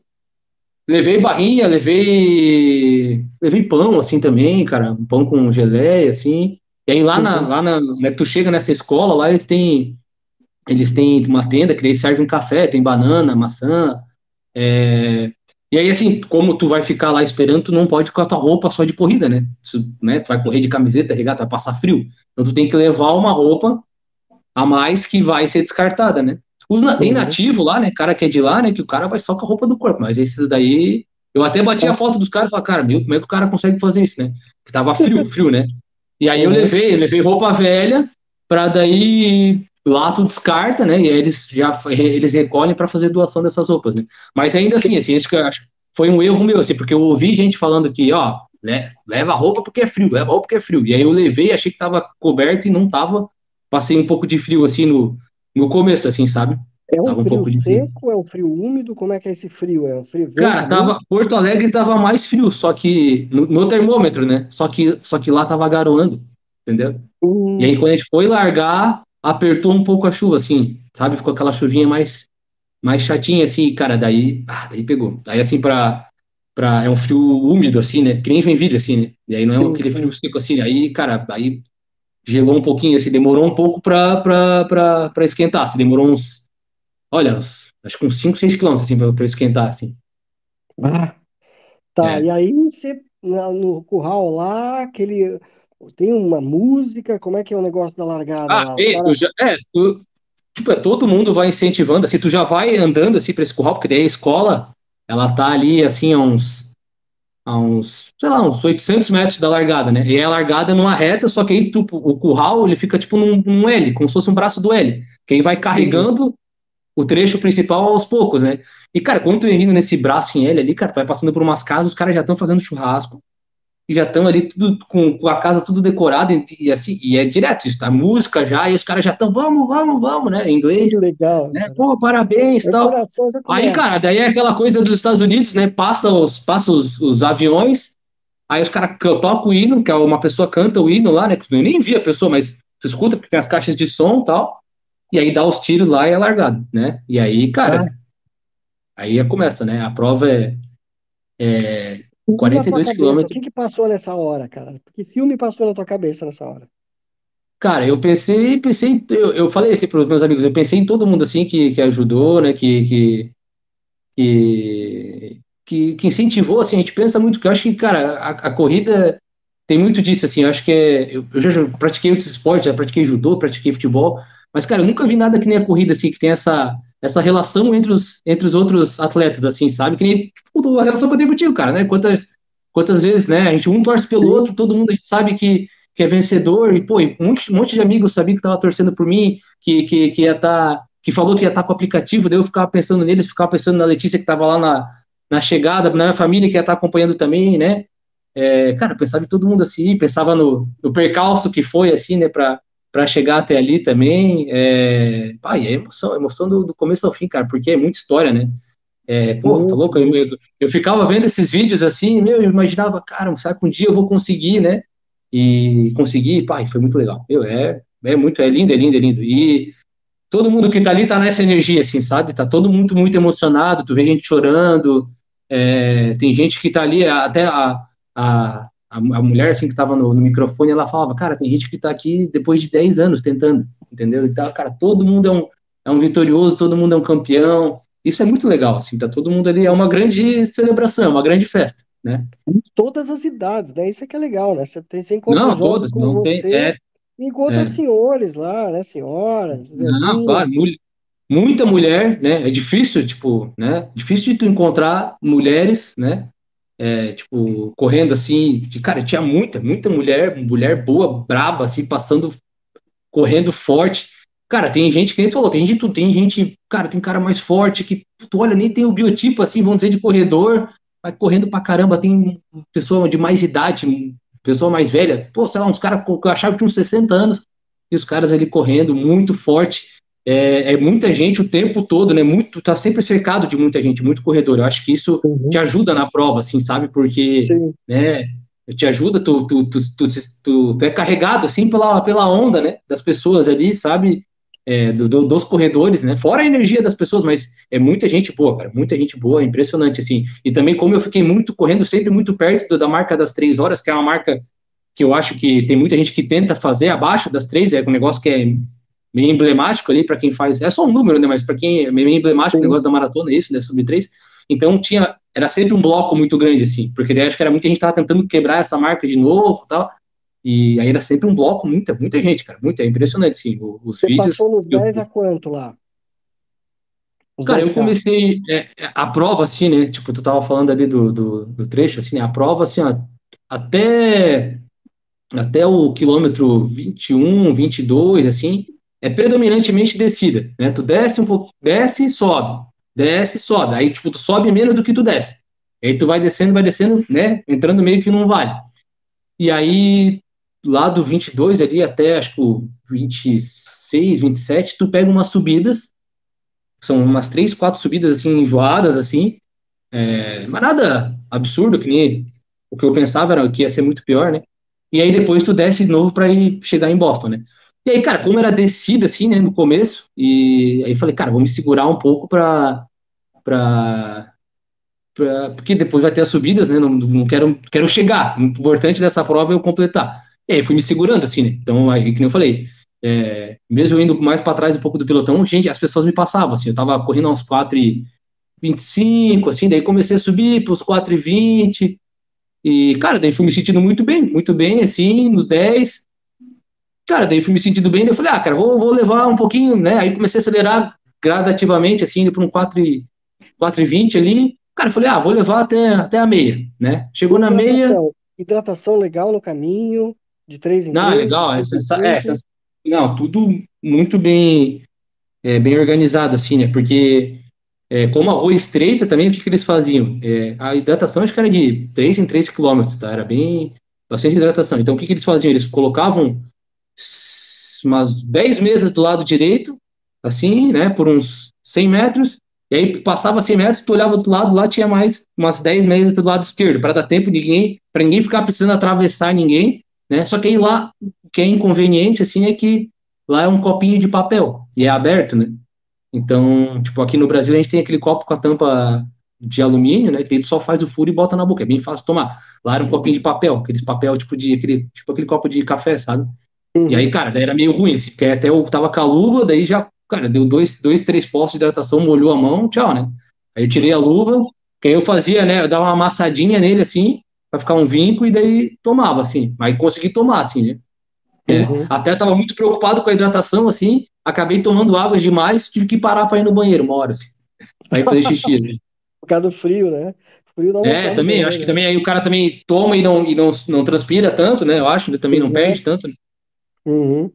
Levei barrinha, levei levei pão assim também, cara, um pão com geleia assim. E aí lá na, uhum. lá na, né, tu chega nessa escola, lá eles têm eles têm uma tenda que eles servem café, tem banana, maçã. É... E aí, assim, como tu vai ficar lá esperando, tu não pode com a tua roupa só de corrida, né? Tu, né? tu vai correr de camiseta, regata, vai passar frio. Então tu tem que levar uma roupa a mais que vai ser descartada, né? Tem uhum. nativo lá, né? Cara que é de lá, né? Que o cara vai só com a roupa do corpo. Mas esses daí. Eu até bati a foto dos caras e falei, cara, meu, como é que o cara consegue fazer isso, né? Que tava frio, frio, né? E aí eu uhum. levei, eu levei roupa velha, pra daí lá tu descarta, né? E aí eles já eles recolhem para fazer doação dessas roupas, né? Mas ainda assim, assim, isso que eu acho foi um erro meu, assim, porque eu ouvi gente falando que, ó, né, leva roupa porque é frio, leva roupa porque é frio. E aí eu levei, achei que tava coberto e não tava. Passei um pouco de frio assim no, no começo, assim, sabe? É um tava frio um pouco seco, frio. é um frio úmido? Como é que é esse frio? É um frio verde, Cara, tava, Porto Alegre tava mais frio, só que no, no, termômetro, né? Só que, só que lá tava garoando, entendeu? Hum. E aí quando a gente foi largar, apertou um pouco a chuva, assim, sabe? Ficou aquela chuvinha mais, mais chatinha, assim, cara, daí, ah, daí pegou. Daí, assim, pra, pra, é um frio úmido, assim, né? Que nem Joinville, assim, né? E aí não é sim, é aquele frio seco, assim, aí, cara, aí gelou um pouquinho, assim, demorou um pouco pra, pra, pra, pra esquentar, assim, demorou uns, olha, uns, acho que uns 5, 6 quilômetros, assim, pra, pra esquentar, assim. Ah, tá, é. e aí você, no curral lá, aquele tem uma música? Como é que é o negócio da largada? Ah, e, cara... já, é, tu, tipo, é, todo mundo vai incentivando, assim, tu já vai andando assim para esse curral, porque daí a escola, ela tá ali, assim, a uns, a uns, sei lá, uns 800 metros da largada, né? E é a largada numa reta, só que aí tu, o curral, ele fica tipo num, num L, como se fosse um braço do L, que aí vai carregando o trecho principal aos poucos, né? E, cara, quando tu indo nesse braço em L ali, cara, tu vai passando por umas casas, os caras já estão fazendo churrasco, e já estão ali tudo com, com, a casa tudo decorada e assim e é direto isso, tá? Música já e os caras já estão vamos, vamos, vamos, né? Em inglês. Que legal. Né? Pô, parabéns, é tal. Aí, cara, daí é aquela coisa dos Estados Unidos, né? Passa os passa os, os aviões, aí os caras tocam o hino, que é uma pessoa canta o hino lá, né? Eu nem vi a pessoa, mas tu escuta porque tem as caixas de som, tal. E aí dá os tiros lá e é largado, né? E aí, cara, ah. aí começa, né? A prova é, é 42 quilômetros. O que, que passou nessa hora, cara? Que filme passou na tua cabeça nessa hora? Cara, eu pensei, pensei, eu, eu falei assim para os meus amigos, eu pensei em todo mundo assim que, que ajudou, né, que, que, que, que, incentivou, assim, a gente pensa muito, que eu acho que, cara, a, a corrida tem muito disso, assim, eu acho que é, eu, eu já pratiquei outros esportes, já pratiquei judô, pratiquei futebol, mas, cara, eu nunca vi nada que nem a corrida, assim, que tem essa, essa relação entre os, entre os outros atletas, assim, sabe? Que nem tipo, a relação que eu tenho contigo, cara, né? Quantas, quantas vezes, né? A gente um torce pelo outro, todo mundo a gente sabe que, que é vencedor, e, pô, um monte, um monte de amigos sabia que tava torcendo por mim, que, que, que ia estar. Tá, que falou que ia estar tá com o aplicativo, daí eu ficava pensando neles, ficava pensando na Letícia que estava lá na, na chegada, na minha família que ia estar tá acompanhando também, né? É, cara, pensava em todo mundo assim, pensava no, no percalço que foi, assim, né, para chegar até ali também. É, pai, é emoção, emoção do, do, começo ao fim, cara, porque é muita história, né? É, pô, tá louco? Eu, eu, eu, ficava vendo esses vídeos assim, meu, eu imaginava, cara, sabe que um dia eu vou conseguir, né? E consegui, pai, foi muito legal. Meu, é, é muito, é lindo, é lindo, é lindo. E todo mundo que tá ali tá nessa energia, assim, sabe? Tá todo mundo muito emocionado, tu vê gente chorando, é, tem gente que tá ali, até a, a, a, a mulher assim que estava no, no, microfone, ela falava, cara, tem gente que está aqui depois de 10 anos tentando, entendeu? Então, cara, todo mundo é um, é um vitorioso, todo mundo é um campeão. Isso é muito legal, assim, tá todo mundo ali, é uma grande celebração, é uma grande festa, né? Todas as idades, né? Isso é que é legal, né? Você, tem, você encontra não, todas, não você, tem. É, encontra é. senhores lá, né? Senhoras, Não, claro, muita mulher, né? É difícil, tipo, né? Difícil de tu encontrar mulheres, né? É, tipo, correndo assim, de, cara, tinha muita, muita mulher, mulher boa, braba, assim, passando, correndo forte. Cara, tem gente que nem falou, tem gente, tem gente, cara, tem cara mais forte que tu olha, nem tem o biotipo assim, vamos dizer, de corredor, vai correndo pra caramba, tem pessoa de mais idade, pessoa mais velha, pô, sei lá, uns caras que eu achava que tinham 60 anos, e os caras ali correndo muito forte. É, é, muita gente o tempo todo, né? Muito, tá sempre cercado de muita gente, muito corredor. Eu acho que isso uhum. te ajuda na prova, assim, sabe? Porque, Sim. né? Te ajuda, tu, tu, tu, tu, é carregado, assim, pela, pela onda, né? Das pessoas ali, sabe? É, do, do, dos corredores, né? Fora a energia das pessoas, mas é muita gente boa, cara, muita gente boa, impressionante, assim. E também, como eu fiquei muito correndo sempre muito perto do, da marca das três horas, que é uma marca que eu acho que tem muita gente que tenta fazer abaixo das três, é um negócio que é meio emblemático ali para quem faz, é só um número, né? Mas para quem é meio emblemático o negócio da maratona, isso, né? Sub três. Então tinha, era sempre um bloco muito grande, assim, porque daí acho que era muita gente tava tentando quebrar essa marca de novo tal. E aí era sempre um bloco, muita, muita gente, cara. Muita, é impressionante, assim. Os Você vídeos. Passou nos 10 eu, a quanto lá? Os cara, eu comecei é, a prova, assim, né? Tipo, tu tava falando ali do, do, do trecho, assim, né? A prova, assim, ó, até, até o quilômetro 21, 22, assim, é predominantemente descida, né? Tu desce um pouco, desce e sobe, desce e sobe. Aí, tipo, tu sobe menos do que tu desce. Aí tu vai descendo, vai descendo, né? Entrando meio que num vale. E aí, lá do 22 ali até acho que o 26, 27, tu pega umas subidas, são umas três, quatro subidas assim, enjoadas, assim, é, mas nada absurdo, que nem o que eu pensava era que ia ser muito pior, né? E aí depois tu desce de novo para ir chegar em Boston, né? E aí, cara, como era descida assim, né, no começo, e aí falei, cara, vou me segurar um pouco para para porque depois vai ter as subidas, né? Não, não quero, quero chegar. O importante dessa prova é eu completar. E aí fui me segurando, assim, né? Então, aí, que nem eu falei, é, mesmo indo mais para trás um pouco do pelotão, gente, as pessoas me passavam, assim, eu tava correndo aos 4 e 25, assim, daí comecei a subir para os 4 e 20, e, cara, daí fui me sentindo muito bem, muito bem, assim, no 10, cara, daí fui me sentindo bem, daí eu falei, ah, cara, vou, vou levar um pouquinho, né, aí comecei a acelerar gradativamente, assim, indo para um 4 e, 4 e 20 ali, cara, eu falei, ah, vou levar até, até a meia, né, chegou na meia... Hidratação legal no caminho, de três em Não, três, legal. Essa, essa, não, tudo muito bem, é, bem organizado, assim, né? Porque é, como a rua estreita também, o que, que eles faziam? É, a hidratação acho que era de 3 em 3 quilômetros, tá? Era bem bastante hidratação. Então, o que, que eles faziam? Eles colocavam umas 10 mesas do lado direito, assim, né? Por uns 100 metros, e aí passava 100 metros, tu olhava do lado, lá tinha mais umas 10 mesas do lado esquerdo, para dar tempo ninguém, para ninguém ficar precisando atravessar ninguém, né? Só que aí lá, o que é inconveniente, assim, é que lá é um copinho de papel, e é aberto, né? Então, tipo, aqui no Brasil a gente tem aquele copo com a tampa de alumínio, né? Que tu só faz o furo e bota na boca, é bem fácil tomar. Lá era um copinho de papel, aqueles papel tipo de aquele, tipo aquele copo de café, sabe? Uhum. E aí, cara, daí era meio ruim, assim, porque até eu tava com a luva, daí já, cara, deu dois, dois três postos de hidratação, molhou a mão, tchau, né? Aí eu tirei a luva, que aí eu fazia, né? Eu dava uma amassadinha nele assim, para ficar um vinco e daí tomava, assim. Mas consegui tomar, assim, né? É, uhum. Até estava muito preocupado com a hidratação, assim, acabei tomando água demais, tive que parar para ir no banheiro uma hora, assim. Aí fazer xixi. Né? (laughs) Por causa do frio, né? Frio dá é, também, acho né? que também aí o cara também toma e não, e não, não transpira tanto, né? Eu acho, ele também não uhum. perde tanto. Né? Uhum.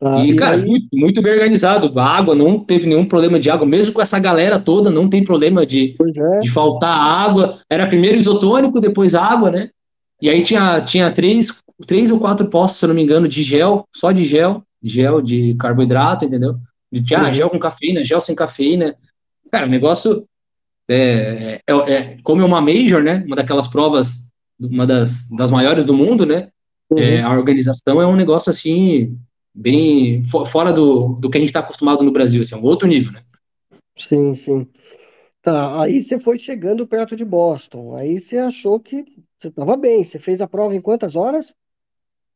Ah, e, e, cara, aí... muito, muito bem organizado. A água não teve nenhum problema de água, mesmo com essa galera toda, não tem problema de, é. de faltar água. Era primeiro isotônico, depois água, né? E aí tinha, tinha três, três ou quatro postos, se eu não me engano, de gel, só de gel, gel de carboidrato, entendeu? De, tinha uhum. gel com cafeína, gel sem cafeína. Cara, o negócio é, é, é, como é uma major, né? Uma daquelas provas, uma das, das maiores do mundo, né? Uhum. É, a organização é um negócio assim bem fora do, do que a gente está acostumado no Brasil, assim, é um outro nível, né? Sim, sim. Tá, aí você foi chegando perto de Boston, aí você achou que você estava bem, você fez a prova em quantas horas?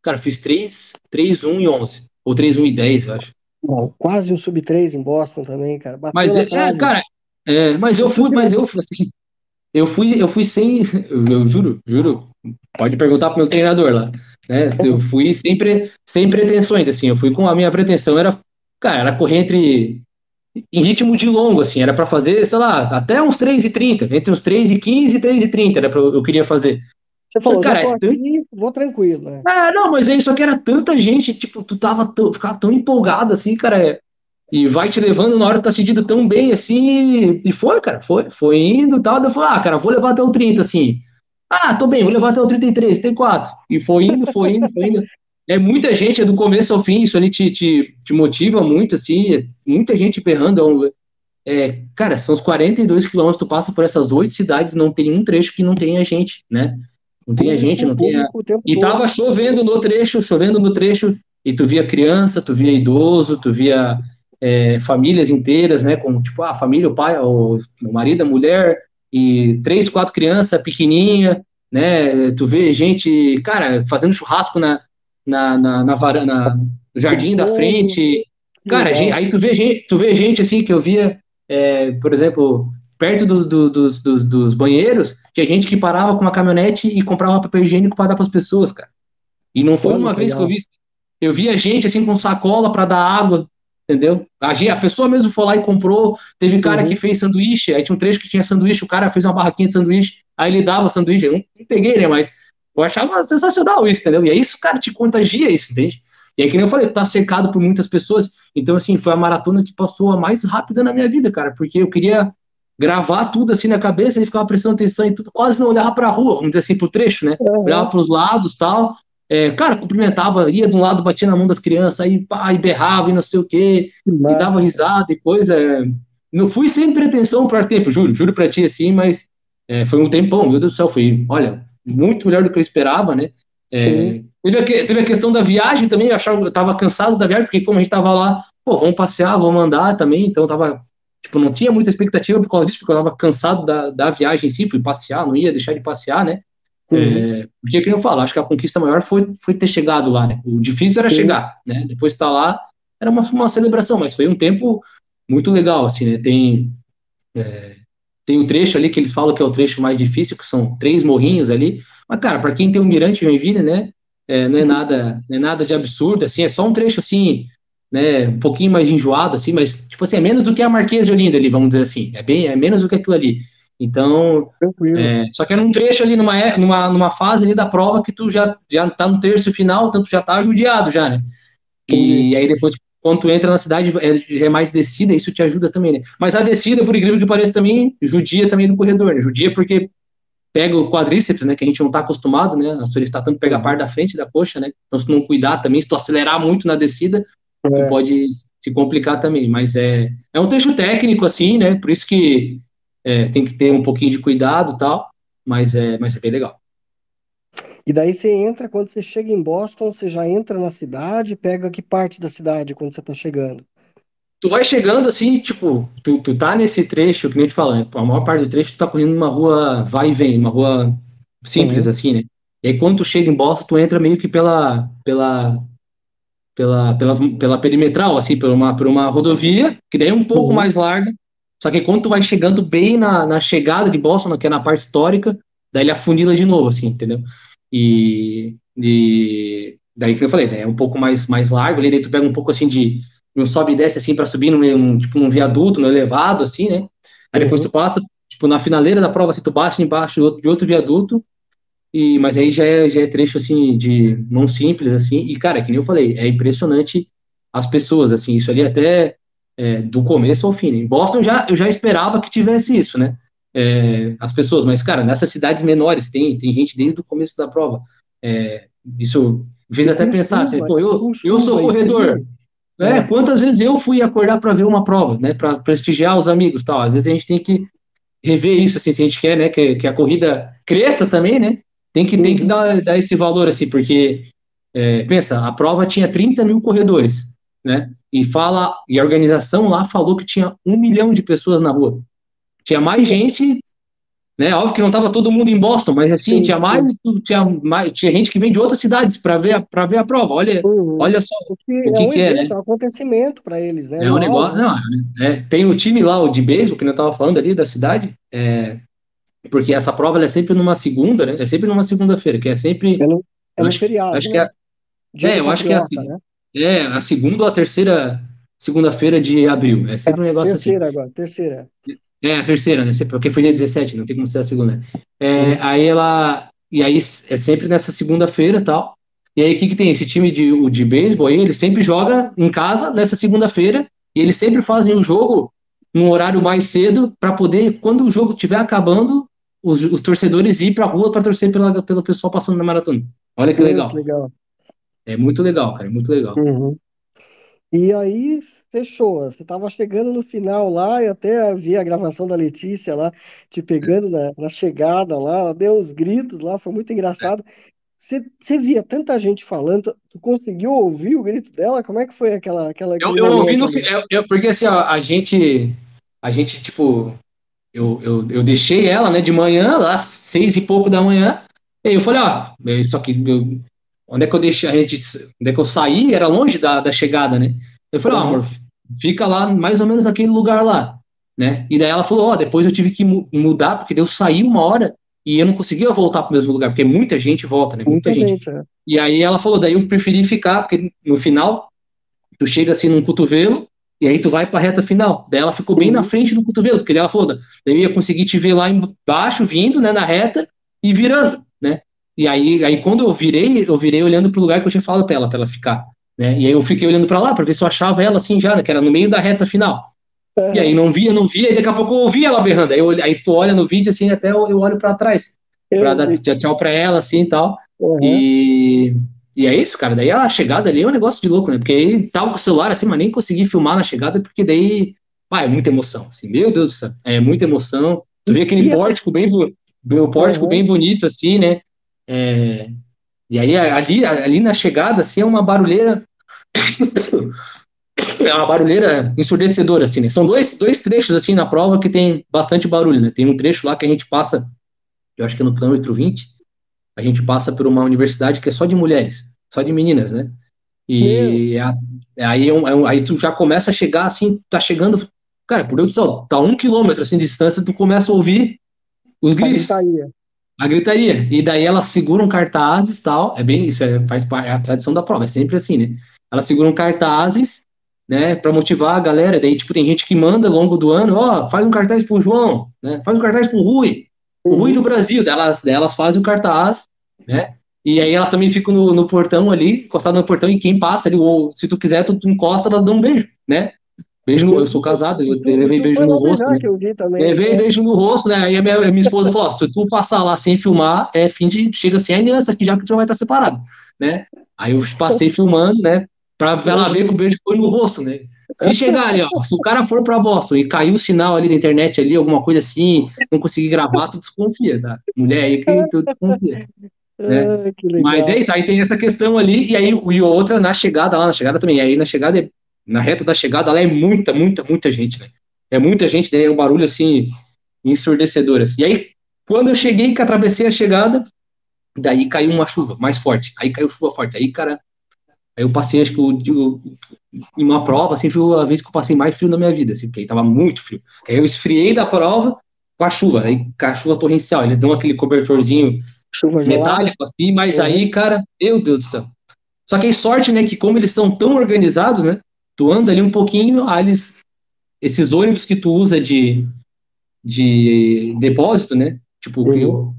Cara, fiz 3, 3, 1 e 11, ou 3, 1 e 10, eu acho. Bom, quase um sub-3 em Boston também, cara. Bateu mas, é, é, cara, é, mas eu fui, mas eu assim, eu fui, eu fui sem, (laughs) eu juro, juro, pode perguntar pro meu treinador lá, né? Eu fui sempre sem pretensões, assim, eu fui com a minha pretensão era, cara, era correr entre em ritmo de longo, assim, era para fazer, sei lá, até uns 3 e 30, entre uns 3 e 15 e 3 e 30 era pra, eu queria fazer. Você falou, cara, já tô aqui, vou tranquilo, né? Ah, não, mas aí só que era tanta gente, tipo, tu tava tão, ficava tão empolgado assim, cara, e vai te levando na hora que tá sentindo tão bem, assim, e foi, cara, foi, foi indo e tal, eu falei, ah, cara, vou levar até o 30, assim, ah, tô bem, vou levar até o 33, tem quatro, e foi indo, foi indo, foi indo, é muita gente, é do começo ao fim, isso ali te, te, te motiva muito, assim, é muita gente berrando, é, é, cara, são os 42 quilômetros, tu passa por essas oito cidades, não tem um trecho que não tenha gente, né, não tem a gente, não tem a... E tava chovendo no trecho, chovendo no trecho, e tu via criança, tu via idoso, tu via é, famílias inteiras, né, com, tipo, a família, o pai, o marido, a mulher, e três, quatro crianças pequenininha, né, tu vê gente, cara, fazendo churrasco na, na, na, na varanda, no jardim da frente, cara, gente, aí tu vê gente, tu vê gente, assim, que eu via, é, por exemplo, perto do, do, dos, dos, dos, banheiros, tinha gente que parava com uma caminhonete e comprava papel higiênico para dar para as pessoas, cara. E não foi uma vez que eu vi. Eu via gente assim com sacola para dar água, entendeu? A, a, pessoa mesmo foi lá e comprou. Teve cara uhum. que fez sanduíche, aí tinha um trecho que tinha sanduíche, o cara fez uma barraquinha de sanduíche, aí ele dava sanduíche. Eu não, não peguei, né? Mas eu achava sensacional isso, entendeu? E aí isso, cara, te contagia isso, entende? E aí, que nem eu falei, tá cercado por muitas pessoas. Então, assim, foi a maratona que passou a mais rápida na minha vida, cara, porque eu queria gravar tudo assim na cabeça e ficava prestando atenção em tudo, quase não olhava para a rua, vamos dizer assim, pro trecho, né? Uhum. Olhava para os lados tal. É, cara, cumprimentava, ia de um lado, batia na mão das crianças, aí pá, e berrava e não sei o quê, que e dava risada e coisa. É... Não fui sem pretensão para tempo, juro, juro para ti assim, mas é, foi um tempão, meu Deus do céu, foi, olha, muito melhor do que eu esperava, né? É, teve, a, teve, a, questão da viagem também, eu achava, eu tava cansado da viagem, porque como a gente tava lá, pô, vamos passear, vamos andar também, então tava Tipo, não tinha muita expectativa por causa disso, porque eu estava cansado da, da viagem em si, fui passear, não ia deixar de passear, né? Uhum. É, porque, como eu falo, acho que a conquista maior foi, foi ter chegado lá, né? O difícil era uhum. chegar, né? Depois de estar tá lá, era uma, uma celebração, mas foi um tempo muito legal, assim, né? Tem, é, tem um trecho ali que eles falam que é o trecho mais difícil, que são três morrinhos ali, mas, cara, para quem tem um mirante Joinville, né? É, não é nada não é nada de absurdo, assim, é só um trecho, assim, né, um pouquinho mais enjoado, assim, mas, tipo assim, é menos do que a Marquesa de Olinda ali, vamos dizer assim, é bem, é menos do que aquilo ali. Então, é, só que é num trecho ali, numa, é, numa, numa fase ali da prova que tu já, já tá no terço final, tanto já tá judiado já, né? E, aí depois, quando tu entra na cidade, é, é, mais descida, isso te ajuda também, né? Mas a descida, por incrível que pareça, também judia também do corredor, né? Judia porque pega o quadríceps, né, que a gente não tá acostumado, né, a solicitar tanto pegar a parte da frente da coxa, né, então se tu não cuidar também, se tu acelerar muito na descida, é. pode se complicar também, mas é, é um trecho técnico, assim, né, por isso que é, tem que ter um pouquinho de cuidado tal, mas é, mas é bem legal. E daí você entra, quando você chega em Boston, você já entra na cidade, pega que parte da cidade quando você tá chegando? Tu vai chegando assim, tipo, tu, tu tá nesse trecho, que nem te falando, a maior parte do trecho tu tá correndo numa rua vai e vem, uma rua simples uhum. assim, né? E aí quando tu chega em Boston, tu entra meio que pela, pela pela, pela, pela perimetral, assim, por uma, por uma rodovia, que daí é um pouco uhum. mais larga. Só que quando tu vai chegando bem na, na chegada de Boston, que é na parte histórica, daí ele afunila de novo, assim, entendeu? E, e daí que eu falei, né, é um pouco mais, mais largo, ali, daí tu pega um pouco assim de um sobe e desce assim para subir num, tipo num viaduto, no elevado, assim, né? Aí depois uhum. tu passa, tipo, na finaleira da prova, assim, tu baixa embaixo de outro, de outro viaduto, e, mas aí já é, já é trecho, assim, de mão simples, assim, e, cara, que nem eu falei, é impressionante as pessoas, assim, isso ali até é, do começo ao fim. Em Boston já, eu já esperava que tivesse isso, né? É, as pessoas, mas, cara, nessas cidades menores tem, tem gente desde o começo da prova. É, isso fez até pensar, assim, pô, eu, eu sou corredor. É, é, quantas vezes eu fui acordar para ver uma prova, né? Para prestigiar os amigos tal. Às vezes a gente tem que rever isso, assim, se a gente quer, né? Que, que a corrida cresça também, né? Tem que, tem que dar, dar esse valor, assim, porque, é, pensa, a prova tinha 30 mil corredores, né? E fala, e a organização lá falou que tinha um milhão de pessoas na rua. Tinha mais gente, né? Óbvio que não estava todo mundo em Boston, mas assim, sim, tinha mais, tinha mais, tinha gente que vem de outras cidades para ver, para ver a prova. Olha, uhum. olha só o que, o que é, um, que é né? é um acontecimento para eles, né? É um negócio, não, é, tem o time lá, o de beisebol, que eu estava falando ali da cidade, é, porque essa prova é sempre numa segunda, né? É sempre numa segunda-feira, que é sempre. É no, é no acho, feriado. Acho que é, Dia é, eu acho que é a, Patriota, né? É a segunda ou a terceira segunda-feira de abril. É sempre um negócio assim. Terceira agora, terceira. É, a terceira, né? Porque foi dia 17, não tem como ser a segunda. É, Aí ela. E aí é sempre nessa segunda-feira e tal. E aí o que, que tem? Esse time de, de beisebol aí, ele sempre joga em casa nessa segunda-feira. E eles sempre fazem o jogo num horário mais cedo para poder, quando o jogo estiver acabando, os, os torcedores ir para a rua para torcer pela, pelo pessoal passando na maratona. Olha que legal. Muito legal. É muito legal, cara. É muito legal. Uhum. E aí, fechou. Você estava chegando no final lá, e até vi a gravação da Letícia lá, te pegando na, na chegada lá, ela deu uns gritos lá, foi muito engraçado. Você, você via tanta gente falando, tu conseguiu ouvir o grito dela? Como é que foi aquela, aquela Eu, eu ouvi no momento ali? fi- eu, eu- porque assim, ó, a gente, a gente, tipo, eu, eu, eu deixei ela, né, de manhã, lá, seis e pouco da manhã, e aí eu falei, ó, só que eu- onde é que eu deixei, a gente, onde é que eu saí, era longe da, da chegada, né, eu falei, Uhum. amor, fica lá, mais ou menos naquele lugar lá, né, e daí ela falou, ó, depois eu tive que mu- mudar, porque eu saí uma hora, e eu não conseguia voltar pro mesmo lugar, porque muita gente volta, né, muita, Muita gente. gente, é. E aí ela falou, daí eu preferi ficar, porque no final, tu chega assim num cotovelo, e aí tu vai pra reta final. Daí ela ficou bem Uhum. na frente do cotovelo, porque daí ela falou, daí eu ia conseguir te ver lá embaixo, vindo, né, na reta, e virando? E aí, aí quando eu virei, eu virei olhando pro lugar que eu tinha falado pra ela, pra ela ficar, né? E aí eu fiquei olhando pra lá, pra ver se eu achava ela assim já, né, que era no meio da reta final. E aí não via, não via, e daqui a pouco eu ouvi ela berrando. Aí, eu, aí tu olha no vídeo assim, até eu, eu olho pra trás, pra Eu dar tchau pra ela, assim, e tal. Uhum. E, e é isso, cara. Daí a chegada ali é um negócio de louco, né? Porque aí tava com o celular assim, mas nem consegui filmar na chegada, porque daí, ah, é muita emoção, assim. Meu Deus do céu, é muita emoção. Tu vê aquele pórtico bem, o pórtico Uhum. bem bonito, assim, né? É, e aí ali, ali na chegada, assim, é uma barulheira. (coughs) É uma barulheira ensurdecedora, assim, né? São dois, dois trechos, assim, na prova que tem bastante barulho, né? Tem um trecho lá que a gente passa, eu acho que é no quilômetro 20, a gente passa por uma universidade que é só de mulheres, só de meninas, né? E a- aí, é um- é um- aí tu já começa a chegar assim, tá chegando, cara, por Deus do céu, tá um quilômetro assim de distância, tu começa a ouvir os gritos, gritaria. A gritaria. E daí elas seguram cartazes tal, é bem, isso é, faz parte, é a tradição da prova, é sempre assim, né? Elas seguram cartazes, né, pra motivar a galera. Daí, tipo, tem gente que manda ao longo do ano, ó, faz um cartaz pro João, né? Faz um cartaz pro Rui, o Rui do Brasil, delas, delas fazem o cartaz, né? E aí elas também ficam no, no portão ali, encostadas no portão, e quem passa ali, ou se tu quiser, tu, tu encosta, elas dão um beijo, né? Beijo no, eu sou casado, eu Tu- levei tu beijo no rosto, né? Levei É. beijo no rosto, né? Aí a minha, minha esposa falou: se tu passar lá sem filmar, é fim de. Chega sem aliança aqui, já que tu já vai estar separado, né? Aí eu passei (laughs) filmando, né? Pra ela ver que o beijo foi no rosto, né? Se chegar ali, ó, se o cara for pra Boston e caiu o sinal ali da internet ali, alguma coisa assim, não conseguir gravar, tu desconfia, tá? Mulher aí que tu desconfia. né? (laughs) Ah. Mas é isso, aí tem essa questão ali, e aí e outra na chegada lá, na chegada também. E aí na chegada, é- na reta da chegada, lá é muita, muita, muita gente, né? É muita gente, daí é um barulho assim, ensurdecedor. Assim. E aí, quando eu cheguei, que atravessei a chegada, daí caiu uma chuva mais forte. Aí caiu chuva forte. Aí, cara, aí eu passei, acho que o, o- em uma prova, assim, foi a vez que eu passei mais frio na minha vida, assim, porque aí tava muito frio. Aí eu esfriei da prova com a chuva, aí com a chuva torrencial. Eles dão aquele cobertorzinho Chuva metálico assim, mas Uhum. aí, cara, meu Deus do céu. Só que aí sorte, né, que como eles são tão organizados, né, tu anda ali um pouquinho, aí eles, esses ônibus que tu usa de, de depósito, né, tipo, o-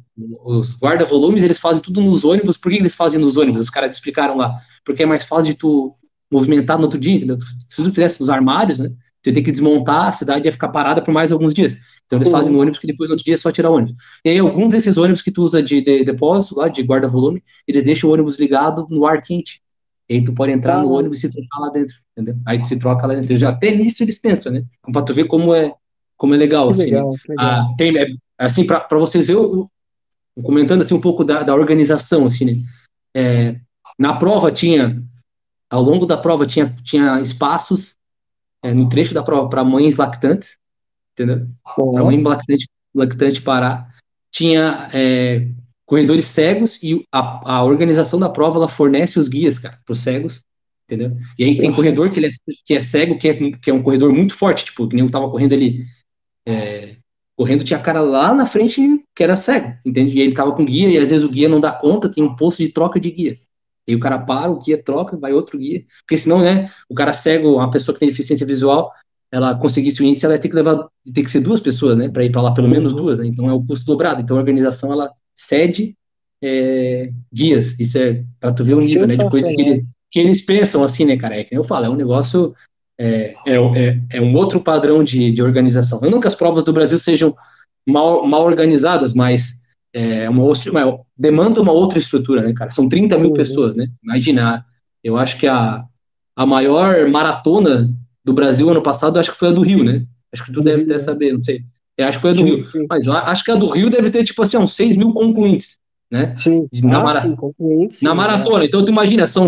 os guarda-volumes, eles fazem tudo nos ônibus, por que eles fazem nos ônibus? Os caras explicaram lá, porque é mais fácil de tu movimentar no outro dia, entendeu? Se tu fizesse nos armários, né, tu ia ter que desmontar, a cidade ia ficar parada por mais alguns dias. Então eles Uhum. fazem no ônibus, que depois no outro dia é só tirar o ônibus. E aí, alguns desses ônibus que tu usa de, de depósito, lá, de guarda-volume, eles deixam o ônibus ligado no ar quente. E aí tu pode entrar no ônibus e se trocar lá dentro, entendeu? Aí tu se troca lá dentro. Já até nisso eles pensam, né? Pra tu ver como é, como é legal, assim, né? legal, legal. Ah, tem, é, assim, para vocês verem, o- comentando assim um pouco da, da organização, assim, né? É, na prova tinha, ao longo da prova tinha, tinha espaços é, no trecho da prova para mães lactantes, entendeu? Para mãe lactante, lactante parar. Tinha é, corredores cegos e a, a organização da prova ela fornece os guias, cara, para os cegos, entendeu? E aí tem corredor que, ele é, que é cego, que é, que é um corredor muito forte, tipo, que nem eu tava correndo ali, é, correndo, tinha cara lá na frente que era cego, entende? E ele tava com guia, e às vezes o guia não dá conta, tem um posto de troca de guia. E o cara para, o guia troca, vai outro guia. Porque senão, né, o cara cego, uma pessoa que tem deficiência visual, ela conseguisse o índice, ela tem que levar, tem que ser duas pessoas, né, para ir para lá, pelo menos duas, né? Então é o custo dobrado. Então a organização, ela cede é, guias. Isso é para tu ver o nível, né, de coisa que, ele, que eles pensam, assim, né, cara? É que eu falo, é um negócio é, é, é, é, um outro padrão de, de organização. Eu não que as provas do Brasil sejam mal, mal organizadas, mas é uma, uma, demanda uma outra estrutura, né, cara? São 30 mil uhum. pessoas, né? Imagina, eu acho que a, a maior maratona do Brasil ano passado, acho que foi a do Rio, né? Acho que tu deve até saber, não sei. Eu acho que foi a do sim, Rio. Sim. Mas acho que a do Rio deve ter, tipo assim, uns 6 mil concluintes, né? Sim. Na, ah, mara... sim, concluintes, na maratona. Então, tu imagina, são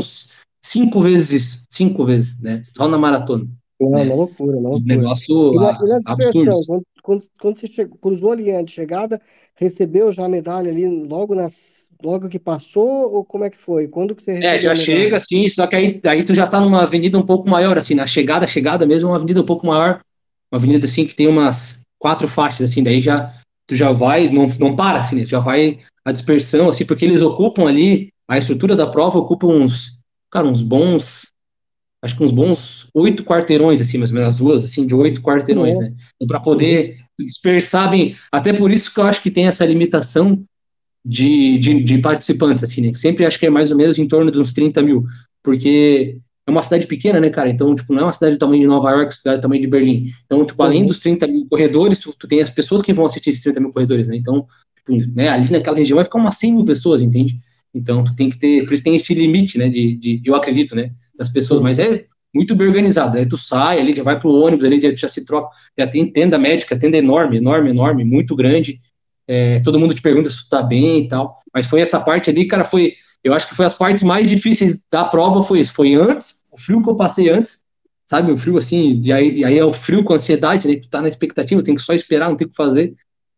cinco vezes, cinco vezes, né? Só na maratona. É né? uma loucura, uma loucura. Um negócio e na, e na absurdo. Quando, quando, quando, você chegou, cruzou a linha de chegada, recebeu já a medalha ali logo nas logo que passou ou como é que foi? Quando que você É, já chega, sim, só que aí, aí tu já tá numa avenida um pouco maior, assim, na chegada, chegada mesmo, uma avenida um pouco maior, uma avenida assim que tem umas quatro faixas, assim, daí já tu já vai, não, não para, assim, né? já vai a dispersão, assim, porque eles ocupam ali, a estrutura da prova ocupa uns, cara, uns bons, acho que uns bons oito quarteirões, assim, mais ou menos, as duas, assim, de oito quarteirões, né? Então, para poder dispersar bem, até por isso que eu acho que tem essa limitação de, de, de participantes, assim, né? Sempre acho que é mais ou menos em torno de uns 30 mil, porque é uma cidade pequena, né, cara? Então, tipo, não é uma cidade do tamanho de Nova York, cidade do tamanho de Berlim. Então, tipo, além uhum. dos 30 mil corredores, tu, tu, tem as pessoas que vão assistir esses 30 mil corredores, né? Então, tipo, né, ali naquela região vai ficar umas 100 mil pessoas, entende? Então, tu tem que ter, por isso tem esse limite, né, de, de eu acredito, né, das pessoas, mas é muito bem organizado. Aí tu sai ali, já vai pro ônibus ali, já, já se troca, já tem tenda médica, tenda enorme, enorme, enorme, muito grande. É, todo mundo te pergunta se tu tá bem e tal. Mas foi essa parte ali, cara, foi. Eu acho que foi as partes mais difíceis da prova, foi isso. Foi antes, o frio que eu passei antes, sabe? O frio assim, e aí, e aí é o frio com ansiedade, né? Tu tá na expectativa, tem que só esperar, não tem o que fazer,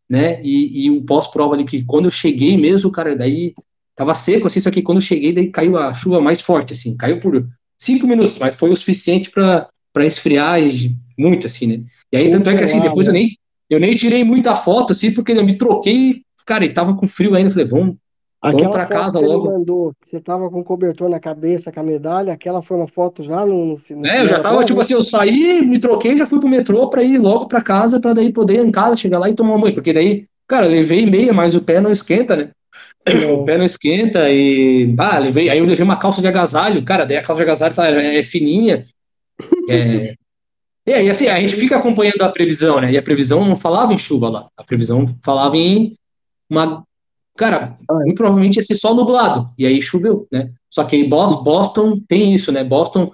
né? E, e o pós-prova ali, que quando eu cheguei mesmo, cara, daí tava seco, assim, só que quando eu cheguei, daí caiu a chuva mais forte, assim, caiu por cinco minutos, mas foi o suficiente para esfriar muito, assim, né? E aí, tanto é que, assim, depois eu nem, eu nem tirei muita foto, assim, porque eu me troquei, cara, e tava com frio ainda, falei, vamos, Aquela para casa que logo. Mandou, você tava com cobertor na cabeça, com a medalha, aquela foi uma foto já no, no É, eu já tava, tipo assim, eu saí, me troquei, já fui pro metrô para ir logo para casa, para daí poder em casa, chegar lá e tomar banho, porque daí, cara, levei meia, mas o pé não esquenta, né? o pé não esquenta e. Ah, levei, aí eu levei uma calça de agasalho, cara, daí a calça de agasalho tá, é, é fininha. (laughs) É, e aí, assim, a gente fica acompanhando a previsão, né? E a previsão não falava em chuva lá. A previsão falava em uma. Cara, muito provavelmente ia ser só nublado. E aí choveu, né? Só que Boston, Boston tem isso, né? Boston,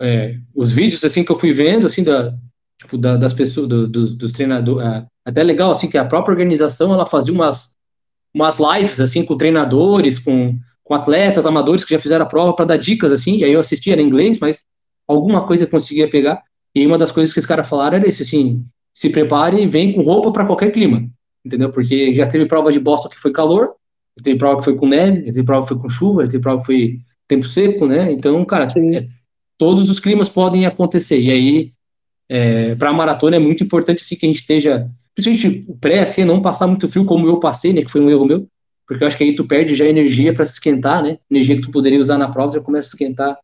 é, os vídeos, assim, que eu fui vendo, assim, da, tipo, da, das pessoas, do, dos, dos treinadores. É, até legal, assim, que a própria organização, ela fazia umas umas lives, assim, com treinadores, com, com atletas, amadores que já fizeram a prova para dar dicas, assim, e aí eu assistia, era em inglês, mas alguma coisa eu conseguia pegar. E aí uma das coisas que os caras falaram era isso, assim, se prepare e vem com roupa para qualquer clima, entendeu? Porque já teve prova de Boston que foi calor, teve prova que foi com neve, teve prova que foi com chuva, teve prova que foi tempo seco, né? Então, cara, é, todos os climas podem acontecer. E aí, é, para a maratona é muito importante assim, que a gente esteja principalmente o pré, assim, não passar muito frio como eu passei, né, que foi um erro meu, porque eu acho que aí tu perde já energia para se esquentar, né, energia que tu poderia usar na prova, já começa a esquentar,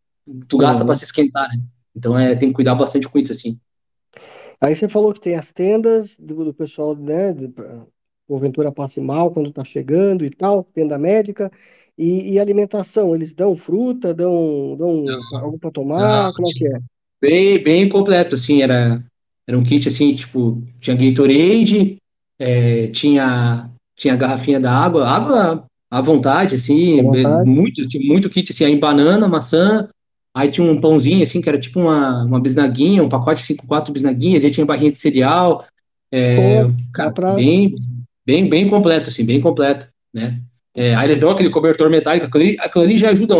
tu gasta uhum. para se esquentar, né, então é, tem que cuidar bastante com isso, assim. Aí você falou que tem as tendas do, do pessoal, né, de, porventura passe mal quando tá chegando e tal, tenda médica, e, e alimentação, eles dão fruta, dão, dão não, algo para tomar, não, como é que é? Bem, bem completo, assim, era era um kit assim, tipo, tinha Gatorade, é, tinha, tinha garrafinha da água, água à vontade, assim, vontade. muito, muito kit assim, aí banana, maçã, aí tinha um pãozinho assim, que era tipo uma, uma bisnaguinha, um pacote assim, com quatro bisnaguinhas, aí tinha barrinha de cereal, é, Pô, cara, pra... bem, bem, bem completo, assim, bem completo, né? É, aí eles dão aquele cobertor metálico, aquilo ali, aquilo ali já ajuda,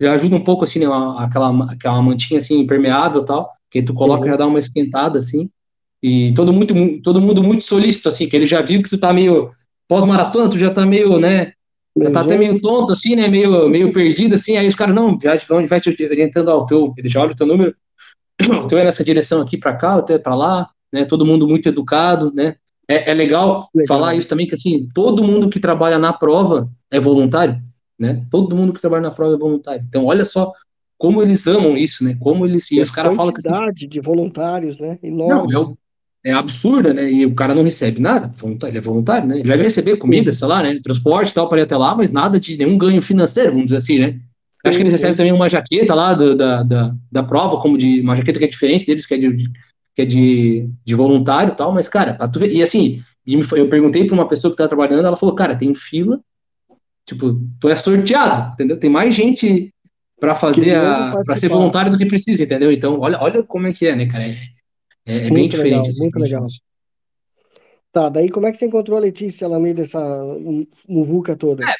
já ajuda um pouco, assim, né, uma, aquela, aquela mantinha, assim, impermeável e tal, que tu coloca uhum. já dá uma esquentada, assim, e todo, muito, todo mundo muito solícito, assim, que ele já viu que tu tá meio pós-maratona, tu já tá meio, né, já tá até meio tonto, assim, né, meio, meio perdido, assim, aí os caras, não, já vão, vai te orientando ao teu, ele já olha o teu número, (clears throat) o teu é nessa direção aqui para cá, o teu é para lá, né, todo mundo muito educado, né, é, é legal, legal, falar isso também, que assim, todo mundo que trabalha na prova é voluntário, né? Todo mundo que trabalha na prova é voluntário. Então, olha só como eles amam isso, né? Como eles. E, e os caras falam que. Assim, de voluntários, né? Enorme. Não, é, é absurda, né? E o cara não recebe nada, ele é voluntário, né? Ele vai receber comida, sei lá, né? Transporte e tal para ir até lá, mas nada de nenhum ganho financeiro, vamos dizer assim, né? Sim, Acho que eles recebem também uma jaqueta lá do, da, da, da prova, como de uma jaqueta que é diferente deles, que é de, que é de, de voluntário e tal, mas, cara, ver, e assim, eu perguntei para uma pessoa que tá trabalhando, ela falou, cara, tem fila, tipo, tu é sorteado, entendeu? Tem mais gente para fazer a, para ser voluntário do que precisa, entendeu? Então, olha, olha como é que é, né, cara? É, é, bem diferente. Legal, assim, muito legal. Tá, daí como é que você encontrou a Letícia lá no meio dessa muvuca toda? É,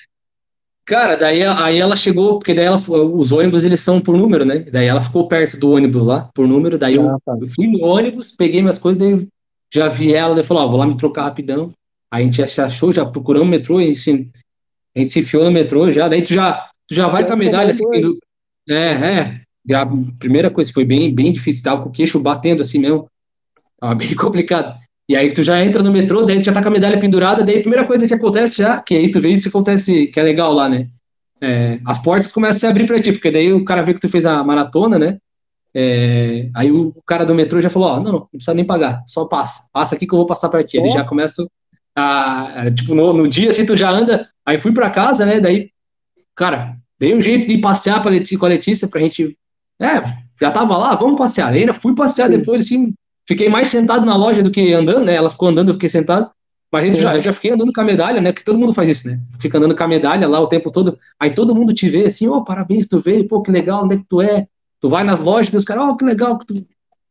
Cara, daí aí ela chegou, porque daí ela, os ônibus eles são por número, né? Daí ela ficou perto do ônibus lá, por número. Daí ah, eu, tá. eu, fui no ônibus, peguei minhas coisas, daí já vi ela, daí falou: Ó, vou lá me trocar rapidão. Aí a gente já se achou, já procuramos o metrô, a gente, se, a gente se enfiou no metrô já. Daí tu já, tu já vai com a medalha assim. Do, é, é. A primeira coisa foi bem, bem difícil, tava com o queixo batendo assim mesmo. Tava (laughs) bem complicado. E aí tu já entra no metrô, daí tu já tá com a medalha pendurada, daí a primeira coisa que acontece já, que aí tu vê isso que acontece, que é legal lá, né? É, as portas começam a se abrir para ti, porque daí o cara vê que tu fez a maratona, né? É, aí o cara do metrô já falou, ó, não, não, não precisa nem pagar, só passa, passa aqui que eu vou passar para ti. Ele já começa a, tipo, no, no, dia assim, tu já anda, aí fui para casa, né, daí, cara, dei um jeito de passear pra Letícia, com a Letícia pra gente, é, já tava lá, vamos passear, ainda fui passear Sim. depois, assim, Fiquei mais sentado na loja do que andando, né? Ela ficou andando, eu fiquei sentado. Mas a gente já, eu já fiquei andando com a medalha, né? Porque todo mundo faz isso, né? Fica andando com a medalha lá o tempo todo. Aí todo mundo te vê assim, ô, oh, parabéns, tu veio, pô, que legal, onde é que tu é? Tu vai nas lojas, os caras, ó, oh, que legal que tu,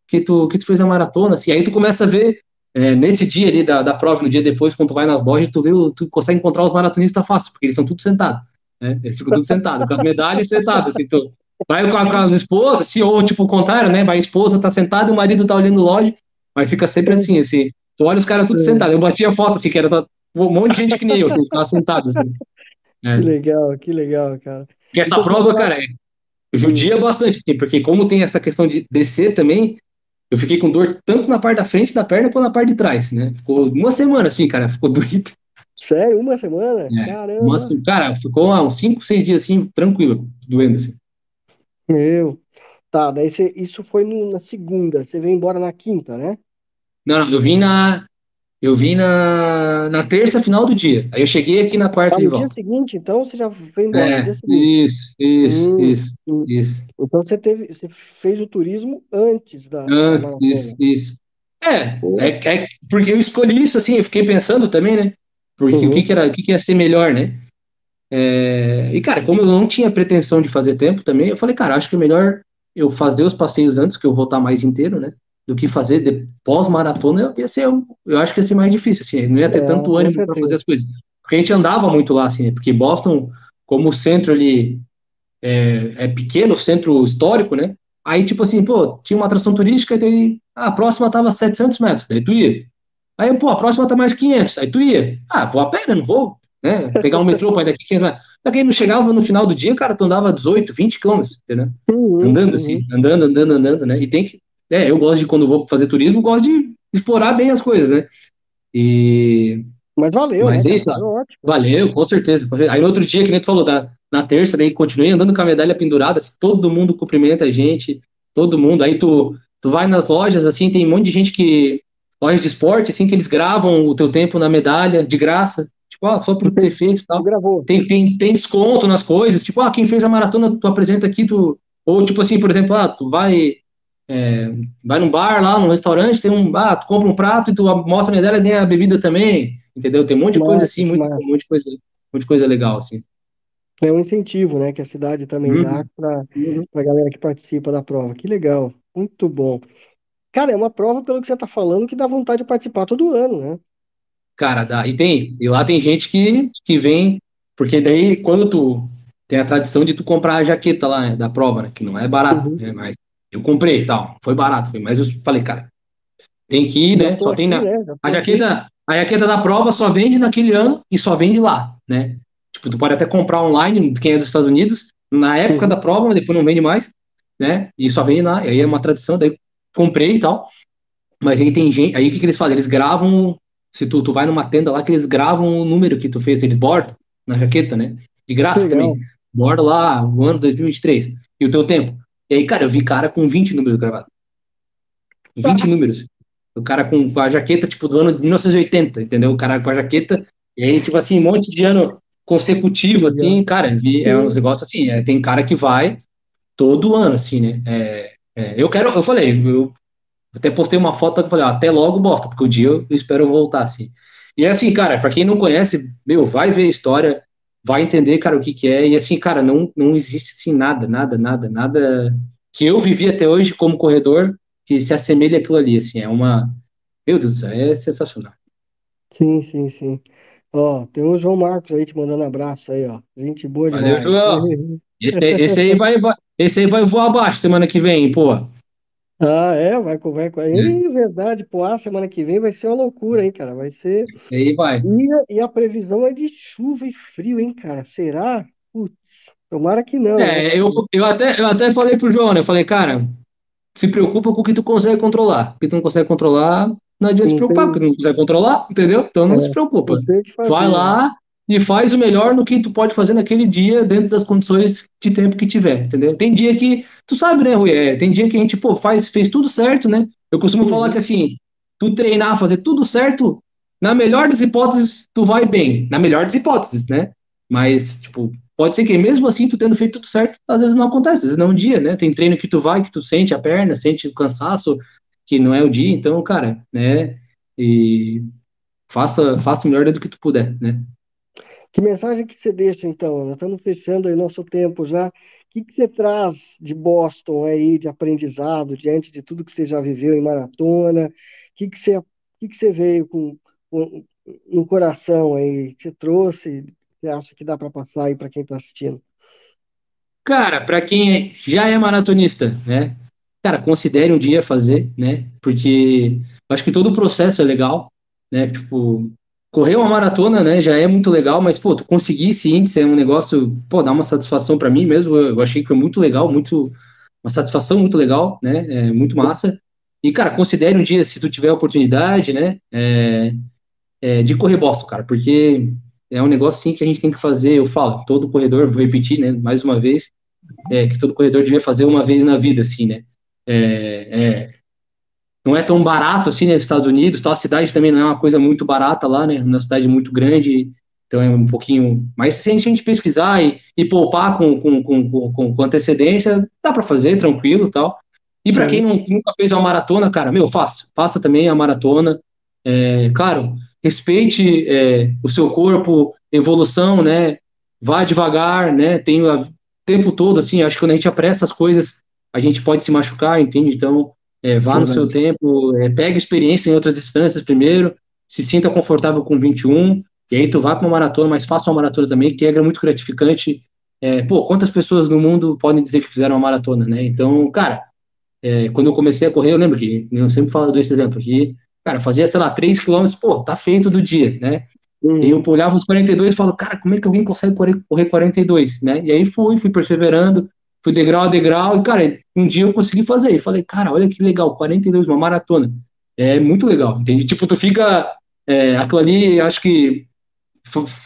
que tu, que tu fez a maratona, assim. Aí tu começa a ver, é, nesse dia ali da, da prova, no dia depois, quando tu vai nas lojas, tu vê, tu consegue encontrar os maratonistas fácil, porque eles são tudo sentados, né? Eles ficam tudo sentados, com as medalhas sentadas, assim, tu vai com, a, com as esposas, assim, ou tipo o contrário, né? Vai a esposa tá sentada e o marido tá olhando loja, mas fica sempre assim, assim. Tu olha os caras tudo é. sentados. Eu batia foto, assim, que era um monte de gente que nem eu, assim, ficava sentado, assim. É. Que legal, que legal, cara. Porque essa então, prova, cara, é, judia bastante, assim, porque como tem essa questão de descer também, eu fiquei com dor tanto na parte da frente da perna quanto na parte de trás, né? Ficou uma semana assim, cara, ficou (laughs) doído. Sério? Uma semana? É, Caramba. Uma, cara, ficou uns 5, 6 dias assim, tranquilo, doendo assim. Meu. Tá, daí você, isso foi no, na segunda, você veio embora na quinta, né? Não, não, eu vim na. Eu vim na, na terça, final do dia. Aí eu cheguei aqui na quarta ah, no dia seguinte, então você já veio embora é, no dia seguinte. Isso, isso, hum, isso, hum. isso. Então você teve, você fez o turismo antes da. Antes, da isso, isso. É, é, é, porque eu escolhi isso assim, eu fiquei pensando também, né? Porque uhum. o que, que era, o que, que ia ser melhor, né? É, e cara, como eu não tinha pretensão de fazer tempo também, eu falei, cara, acho que é melhor eu fazer os passeios antes, que eu vou estar mais inteiro, né? Do que fazer de pós-maratona, ia ser, eu acho que ia ser mais difícil, assim, não ia ter é, tanto ânimo para fazer as coisas. Porque a gente andava muito lá, assim, né? Porque Boston, como o centro ali é, é pequeno, centro histórico, né? Aí, tipo assim, pô, tinha uma atração turística, e daí, ah, a próxima tava 700 metros, daí tu ia. Aí, pô, a próxima tá mais 500, aí tu ia. Ah, vou a pé, né? Não vou né? Pegar um metrô para ir daqui 15 metros. Daqui não chegava no final do dia, cara, tu andava 18, 20 quilômetros, entendeu? Uhum, andando assim, andando, andando, andando, né? E tem que. É, eu gosto de, quando vou fazer turismo, gosto de explorar bem as coisas, né? E. Mas valeu, Mas né, é isso, valeu, com certeza. Aí no outro dia, que nem tu falou, da, na terça, daí continuei andando com a medalha pendurada, assim, todo mundo cumprimenta a gente, todo mundo. Aí tu, tu vai nas lojas, assim, tem um monte de gente que. Lojas de esporte, assim, que eles gravam o teu tempo na medalha, de graça. Tipo, ah, só por ter feito tal. Gravou. Tem, tem, tem desconto nas coisas. Tipo, ah, quem fez a maratona, tu apresenta aqui, tu. Ou, tipo assim, por exemplo, ah, tu vai. É, vai num bar lá, num restaurante, tem um. Ah, tu compra um prato e tu mostra a medalha e ganha a bebida também. Entendeu? Tem um monte de coisa assim, muito, um monte de coisa, um monte de coisa legal, assim. É um incentivo, né, que a cidade também uhum. dá para uhum. a galera que participa da prova. Que legal, muito bom. Cara, é uma prova, pelo que você está falando, que dá vontade de participar todo ano, né? Cara, dá. E tem, e lá tem gente que, que vem, porque daí quando tu tem a tradição de tu comprar a jaqueta lá, né, da prova, né, que não é barato, uhum. né, mas eu comprei e tal, foi barato, foi, mas eu falei, cara, tem que ir, né, só tem na, né, a jaqueta, a jaqueta da prova só vende naquele ano e só vende lá, né, tipo, tu pode até comprar online, quem é dos Estados Unidos, na época uhum. da prova, mas depois não vende mais, né, e só vende lá, e aí é uma tradição, daí comprei e tal, mas aí tem gente, aí o que, que eles fazem? Eles gravam se tu, tu vai numa tenda lá que eles gravam o número que tu fez, eles bordam na jaqueta, né? De graça Legal. também. Borda lá o ano 2023 e o teu tempo. E aí, cara, eu vi cara com 20 números gravados. 20 números. O cara com, com a jaqueta, tipo, do ano de 1980, entendeu? O cara com a jaqueta, e aí, tipo assim, um monte de ano consecutivo, assim, cara, vi, é Sim. uns negócios assim, é, tem cara que vai todo ano, assim, né? É, é, eu quero, eu falei, eu até postei uma foto que falei, ó, até logo, bosta, porque o dia eu, espero voltar, assim. E é assim, cara, pra quem não conhece, meu, vai ver a história, vai entender, cara, o que que é, e assim, cara, não, não existe, assim, nada, nada, nada, nada que eu vivi até hoje como corredor que se assemelhe àquilo ali, assim, é uma, meu Deus do céu, é sensacional. Sim, sim, sim. Ó, tem o João Marcos aí te mandando abraço aí, ó. Gente boa Valeu, demais. João. (laughs) Esse, aí- esse aí vai, vai- esse aí vai voar abaixo semana que vem, pô. Ah, é, vai com, vai com. É. Ih, verdade, pô, a semana que vem vai ser uma loucura, hein, cara? Vai ser. Esse aí vai. E, a- e a previsão é de chuva e frio, hein, cara? Será? Putz, tomara que não, né? É, eu, eu, até, eu até falei pro João, né? Eu falei, cara, se preocupa com o que tu consegue controlar. O que tu não consegue controlar, não adianta se preocupar, tem- porque tu não consegue controlar, entendeu? Então não É, se preocupa. Fazer. Vai lá e faz o melhor no que tu pode fazer naquele dia, dentro das condições de tempo que tiver, entendeu? Tem dia que, tu sabe, né, Rui? É, tem dia que a gente, pô, faz, fez tudo certo, né? Eu costumo Uhum. falar que assim, tu treinar, fazer tudo certo, na melhor das hipóteses, tu vai bem. Na melhor das hipóteses, né? Mas, tipo, pode ser que mesmo assim, tu tendo feito tudo certo, às vezes não acontece, às vezes não é um dia, né? Tem treino que tu vai, que tu sente a perna, sente o cansaço, que não é o dia, então, cara, né? E faça, faça o melhor do que tu puder, né? Que mensagem que você deixa, então? Nós estamos fechando aí nosso tempo já. O que que você traz de Boston aí, de aprendizado, diante de tudo que você já viveu em maratona? O que que você, que que você veio com, com- no coração aí, você trouxe, você acha que dá para passar aí para quem está assistindo? Cara, para quem já é maratonista, né? Cara, considere um dia fazer, né? Porque acho que todo o processo é legal, né? Tipo, correr uma maratona, né, já é muito legal, mas pô, tu conseguir esse índice é um negócio, pô, dá uma satisfação para mim mesmo. Eu, achei que foi muito legal, muito uma satisfação muito legal, né? É muito massa. E cara, considere um dia se tu tiver a oportunidade, né? É, é, de correr Boston, cara, porque é um negócio assim que a gente tem que fazer. Eu falo, todo corredor, vou repetir, né, mais uma vez, é, que todo corredor devia fazer uma vez na vida, assim, né? É, é, não é tão barato assim, né, nos Estados Unidos, tal, a cidade também não é uma coisa muito barata lá, né, é uma cidade muito grande, então é um pouquinho, mas se a gente pesquisar e, e poupar com, com, com, com, com antecedência, dá para fazer, tranquilo, tal. E para quem não, nunca fez uma maratona, cara, meu, faça, faça também a maratona, é, claro, respeite é, o seu corpo, evolução, né, vá devagar, né, tem o tempo todo, assim, acho que quando a gente apressa as coisas, a gente pode se machucar, entende? Então, é, vá no Verdade. seu tempo, é, pegue experiência em outras distâncias primeiro, se sinta confortável com 21, e aí tu vá para uma maratona, mas faça uma maratona também, que é muito gratificante. É, pô, quantas pessoas no mundo podem dizer que fizeram uma maratona, né? Então, cara, é, quando eu comecei a correr, eu lembro que eu sempre falo desse exemplo aqui, cara, fazia, sei lá, 3 quilômetros, pô, tá feito do dia, né? Uhum. E eu olhava os 42 e falo, cara, como é que alguém consegue correr, correr 42, né? E aí fui, fui perseverando, fui degrau a degrau, e, cara, um dia eu consegui fazer. E falei, cara, olha que legal, 42, uma maratona. É muito legal, entende? Tipo, tu fica. É, aquilo ali, acho que.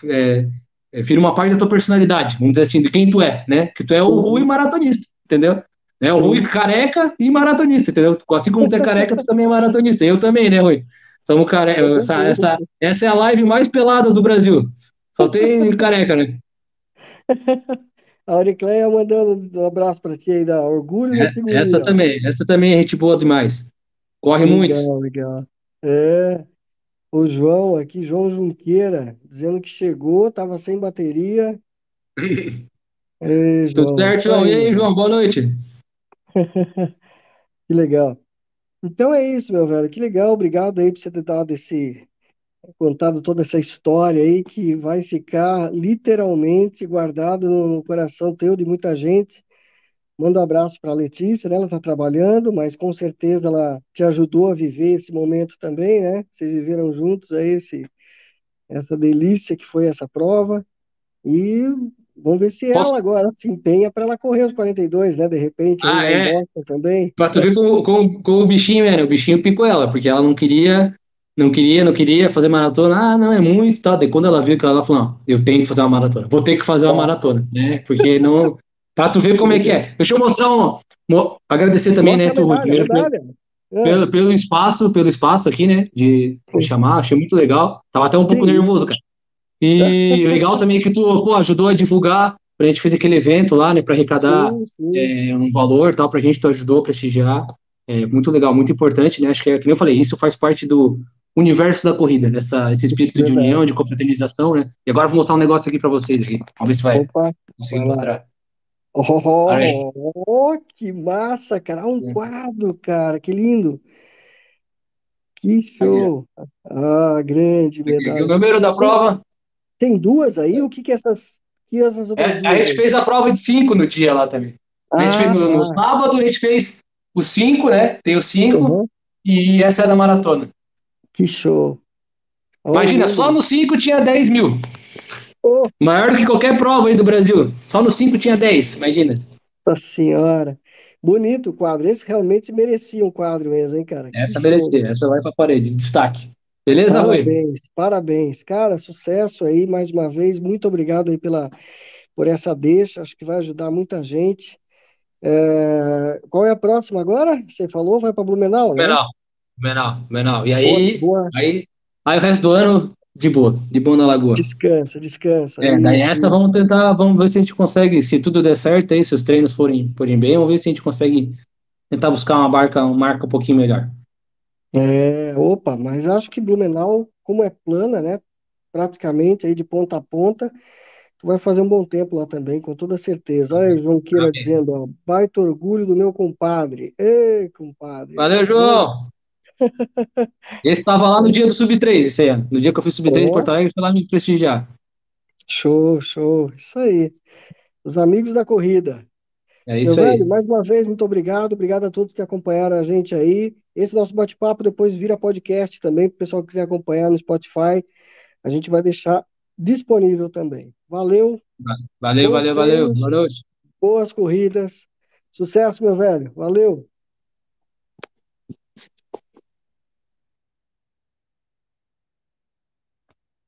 É, é, vira uma parte da tua personalidade, vamos dizer assim, de quem tu é, né? Que tu é o Rui maratonista, entendeu? Né? O. Rui careca e maratonista, entendeu? Assim como tu é careca, tu também é maratonista. Eu também, né, Rui? Somos care... essa, essa, essa é a live mais pelada do Brasil. Só tem careca, né? (laughs) A Auricleia mandando um abraço para ti aí, da Orgulho da É, essa também, essa também é gente boa demais. Corre muito. Legal, legal. É, o João aqui, João Junqueira, dizendo que chegou, estava sem bateria. (coughs) Ei, Tudo João, certo, João? E aí, João? Boa noite. (laughs) Que legal. Então é isso, meu velho. Que legal. Obrigado aí por você ter dado esse, contado toda essa história aí que vai ficar literalmente guardado no, coração teu de muita gente. Manda um abraço para a Letícia, né? Ela está trabalhando, mas com certeza ela te ajudou a viver esse momento também, né? Vocês viveram juntos aí esse, essa delícia que foi essa prova. E vamos ver se Posso- ela agora se empenha para ela correr os 42, né? De repente, Ah, é? Também. Pra tu ver como, como, como o bichinho era, o bichinho picou ela, porque ela não queria não queria, não queria fazer maratona, ah, não, é muito, tá, daí quando ela viu que ela falou, não, eu tenho que fazer uma maratona, vou ter que fazer uma maratona, né, porque não, pra tu ver como é que é. Deixa eu mostrar um, um agradecer também, né, tu, primeiro, pelo, pelo, pelo, espaço, pelo espaço aqui, né, de me chamar, achei muito legal, tava até um pouco nervoso, cara. E (laughs) legal também que tu, pô, ajudou a divulgar, a gente fez aquele evento lá, né, para arrecadar sim, sim. É, um valor tal, pra gente, tu ajudou a prestigiar, é muito legal, muito importante, né, acho que, é, que eu falei, isso faz parte do, universo da corrida, essa, esse espírito de união, de confraternização, né? E agora eu vou mostrar um negócio aqui para vocês aqui. Vamos ver se vai Opa, conseguir vai mostrar. Oh, oh, que massa, cara! Um quadro, cara, que lindo! Que show! Ah, grande medalha. o número da prova? Tem duas aí? O que que essas... Que essas é, a gente fez a prova de cinco no dia lá também. A gente ah, fez no, no, tá. sábado, a gente fez os cinco, né? Tem os cinco, uhum. e essa é da maratona. Que show. Imagina, só no 5 tinha 10 mil. Oh. Maior do que qualquer prova aí do Brasil. Só no 5 tinha 10, imagina. Nossa senhora. Bonito o quadro. Esse realmente merecia um quadro mesmo, hein, cara? Essa merecia. Essa vai pra parede. Destaque. Beleza, Rui? Parabéns, parabéns. Cara, sucesso aí mais uma vez. Muito obrigado aí pela, por essa deixa. Acho que vai ajudar muita gente. É... Qual é a próxima agora? Você falou, vai para Blumenau, né? Menal, menal. E aí, boa, boa. aí, aí o resto do ano, de boa, de boa na lagoa. Descansa, descansa. É, daí essa vamos tentar, vamos ver se a gente consegue, se tudo der certo aí, se os treinos forem, forem bem, vamos ver se a gente consegue tentar buscar uma barca, uma marca um pouquinho melhor. É, opa, mas acho que Blumenau, como é plana, né, praticamente aí de ponta a ponta, tu vai fazer um bom tempo lá também, com toda certeza. Olha o João Queira dizendo, ó, baita orgulho do meu compadre. Ei, compadre. Valeu, João! (laughs) Esse estava lá no dia do Sub-3, esse aí, no dia que eu fui Sub-3 oh. em Porto Alegre, foi lá me prestigiar. Show, show, isso aí. Os amigos da corrida. É isso Meu aí. Velho, mais uma vez, muito obrigado. Obrigado a todos que acompanharam a gente aí. Esse nosso bate-papo depois vira podcast também, para o pessoal que quiser acompanhar no Spotify. A gente vai deixar disponível também. Valeu. Valeu, valeu, valeu. Boa noite. Boas corridas. Sucesso, meu velho. Valeu.